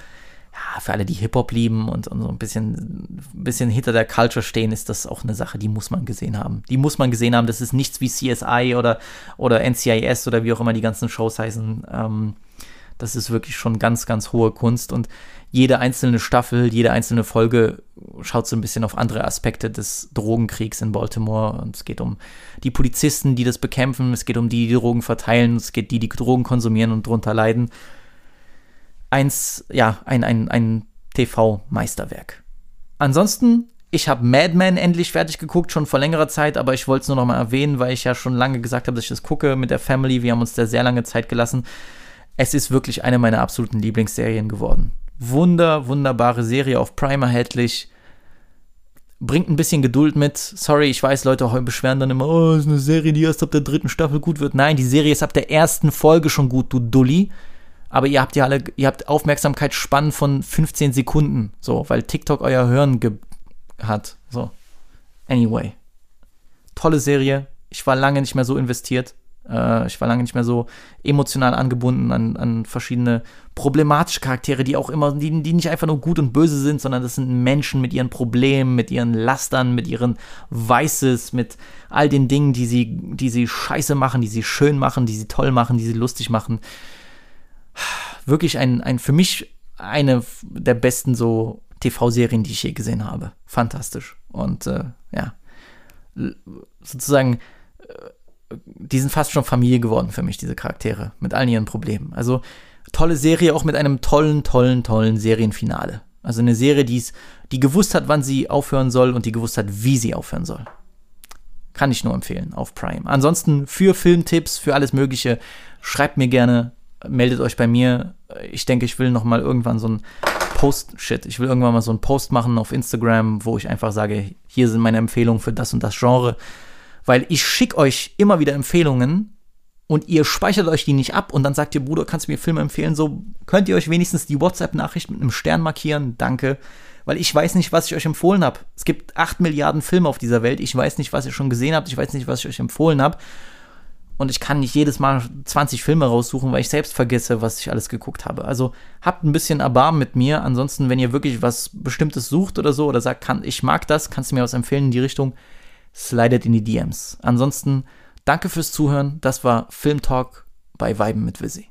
ja, für alle, die Hip-Hop lieben und, und, so ein bisschen, bisschen hinter der Culture stehen, ist das auch eine Sache, die muss man gesehen haben. Die muss man gesehen haben. Das ist nichts wie CSI oder, oder NCIS oder wie auch immer die ganzen Shows heißen. Ähm, das ist wirklich schon ganz, ganz hohe Kunst und jede einzelne Staffel, jede einzelne Folge schaut so ein bisschen auf andere Aspekte des Drogenkriegs in Baltimore. Und es geht um die Polizisten, die das bekämpfen, es geht um die, die Drogen verteilen, es geht die, die Drogen konsumieren und drunter leiden eins, ja, ein, ein, ein TV-Meisterwerk. Ansonsten, ich habe Mad Men endlich fertig geguckt, schon vor längerer Zeit, aber ich wollte es nur noch mal erwähnen, weil ich ja schon lange gesagt habe, dass ich das gucke mit der Family. Wir haben uns da sehr lange Zeit gelassen. Es ist wirklich eine meiner absoluten Lieblingsserien geworden. Wunder, wunderbare Serie auf Prime erhältlich. Bringt ein bisschen Geduld mit. Sorry, ich weiß, Leute beschweren dann immer, oh, ist eine Serie, die erst ab der dritten Staffel gut wird. Nein, die Serie ist ab der ersten Folge schon gut, du Dulli aber ihr habt ja alle, ihr habt Aufmerksamkeitsspannen von 15 Sekunden, so, weil TikTok euer Hören hat, so. Anyway. Tolle Serie. Ich war lange nicht mehr so investiert. Äh, ich war lange nicht mehr so emotional angebunden an, an verschiedene problematische Charaktere, die auch immer, die, die nicht einfach nur gut und böse sind, sondern das sind Menschen mit ihren Problemen, mit ihren Lastern, mit ihren Weißes, mit all den Dingen, die sie, die sie scheiße machen, die sie schön machen, die sie toll machen, die sie lustig machen wirklich ein, ein für mich eine der besten so TV-Serien, die ich je gesehen habe. Fantastisch. Und äh, ja, sozusagen, äh, die sind fast schon Familie geworden für mich, diese Charaktere, mit allen ihren Problemen. Also tolle Serie, auch mit einem tollen, tollen, tollen Serienfinale. Also eine Serie, die's, die gewusst hat, wann sie aufhören soll und die gewusst hat, wie sie aufhören soll. Kann ich nur empfehlen auf Prime. Ansonsten für Filmtipps, für alles Mögliche, schreibt mir gerne meldet euch bei mir. Ich denke, ich will noch mal irgendwann so ein Post, shit, ich will irgendwann mal so einen Post machen auf Instagram, wo ich einfach sage, hier sind meine Empfehlungen für das und das Genre. Weil ich schicke euch immer wieder Empfehlungen und ihr speichert euch die nicht ab und dann sagt ihr, Bruder, kannst du mir Filme empfehlen? So könnt ihr euch wenigstens die WhatsApp-Nachricht mit einem Stern markieren. Danke. weil ich weiß nicht, was ich euch empfohlen habe. Es gibt acht Milliarden Filme auf dieser Welt. Ich weiß nicht, was ihr schon gesehen habt. Ich weiß nicht, was ich euch empfohlen habe. Und ich kann nicht jedes Mal 20 Filme raussuchen, weil ich selbst vergesse, was ich alles geguckt habe. Also habt ein bisschen Erbarmen mit mir. Ansonsten, wenn ihr wirklich was Bestimmtes sucht oder so oder sagt, kann, ich mag das, kannst du mir was empfehlen in die Richtung, slidet in die DMs. Ansonsten, danke fürs Zuhören. Das war Film Talk bei Weiben mit Visi.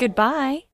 Goodbye.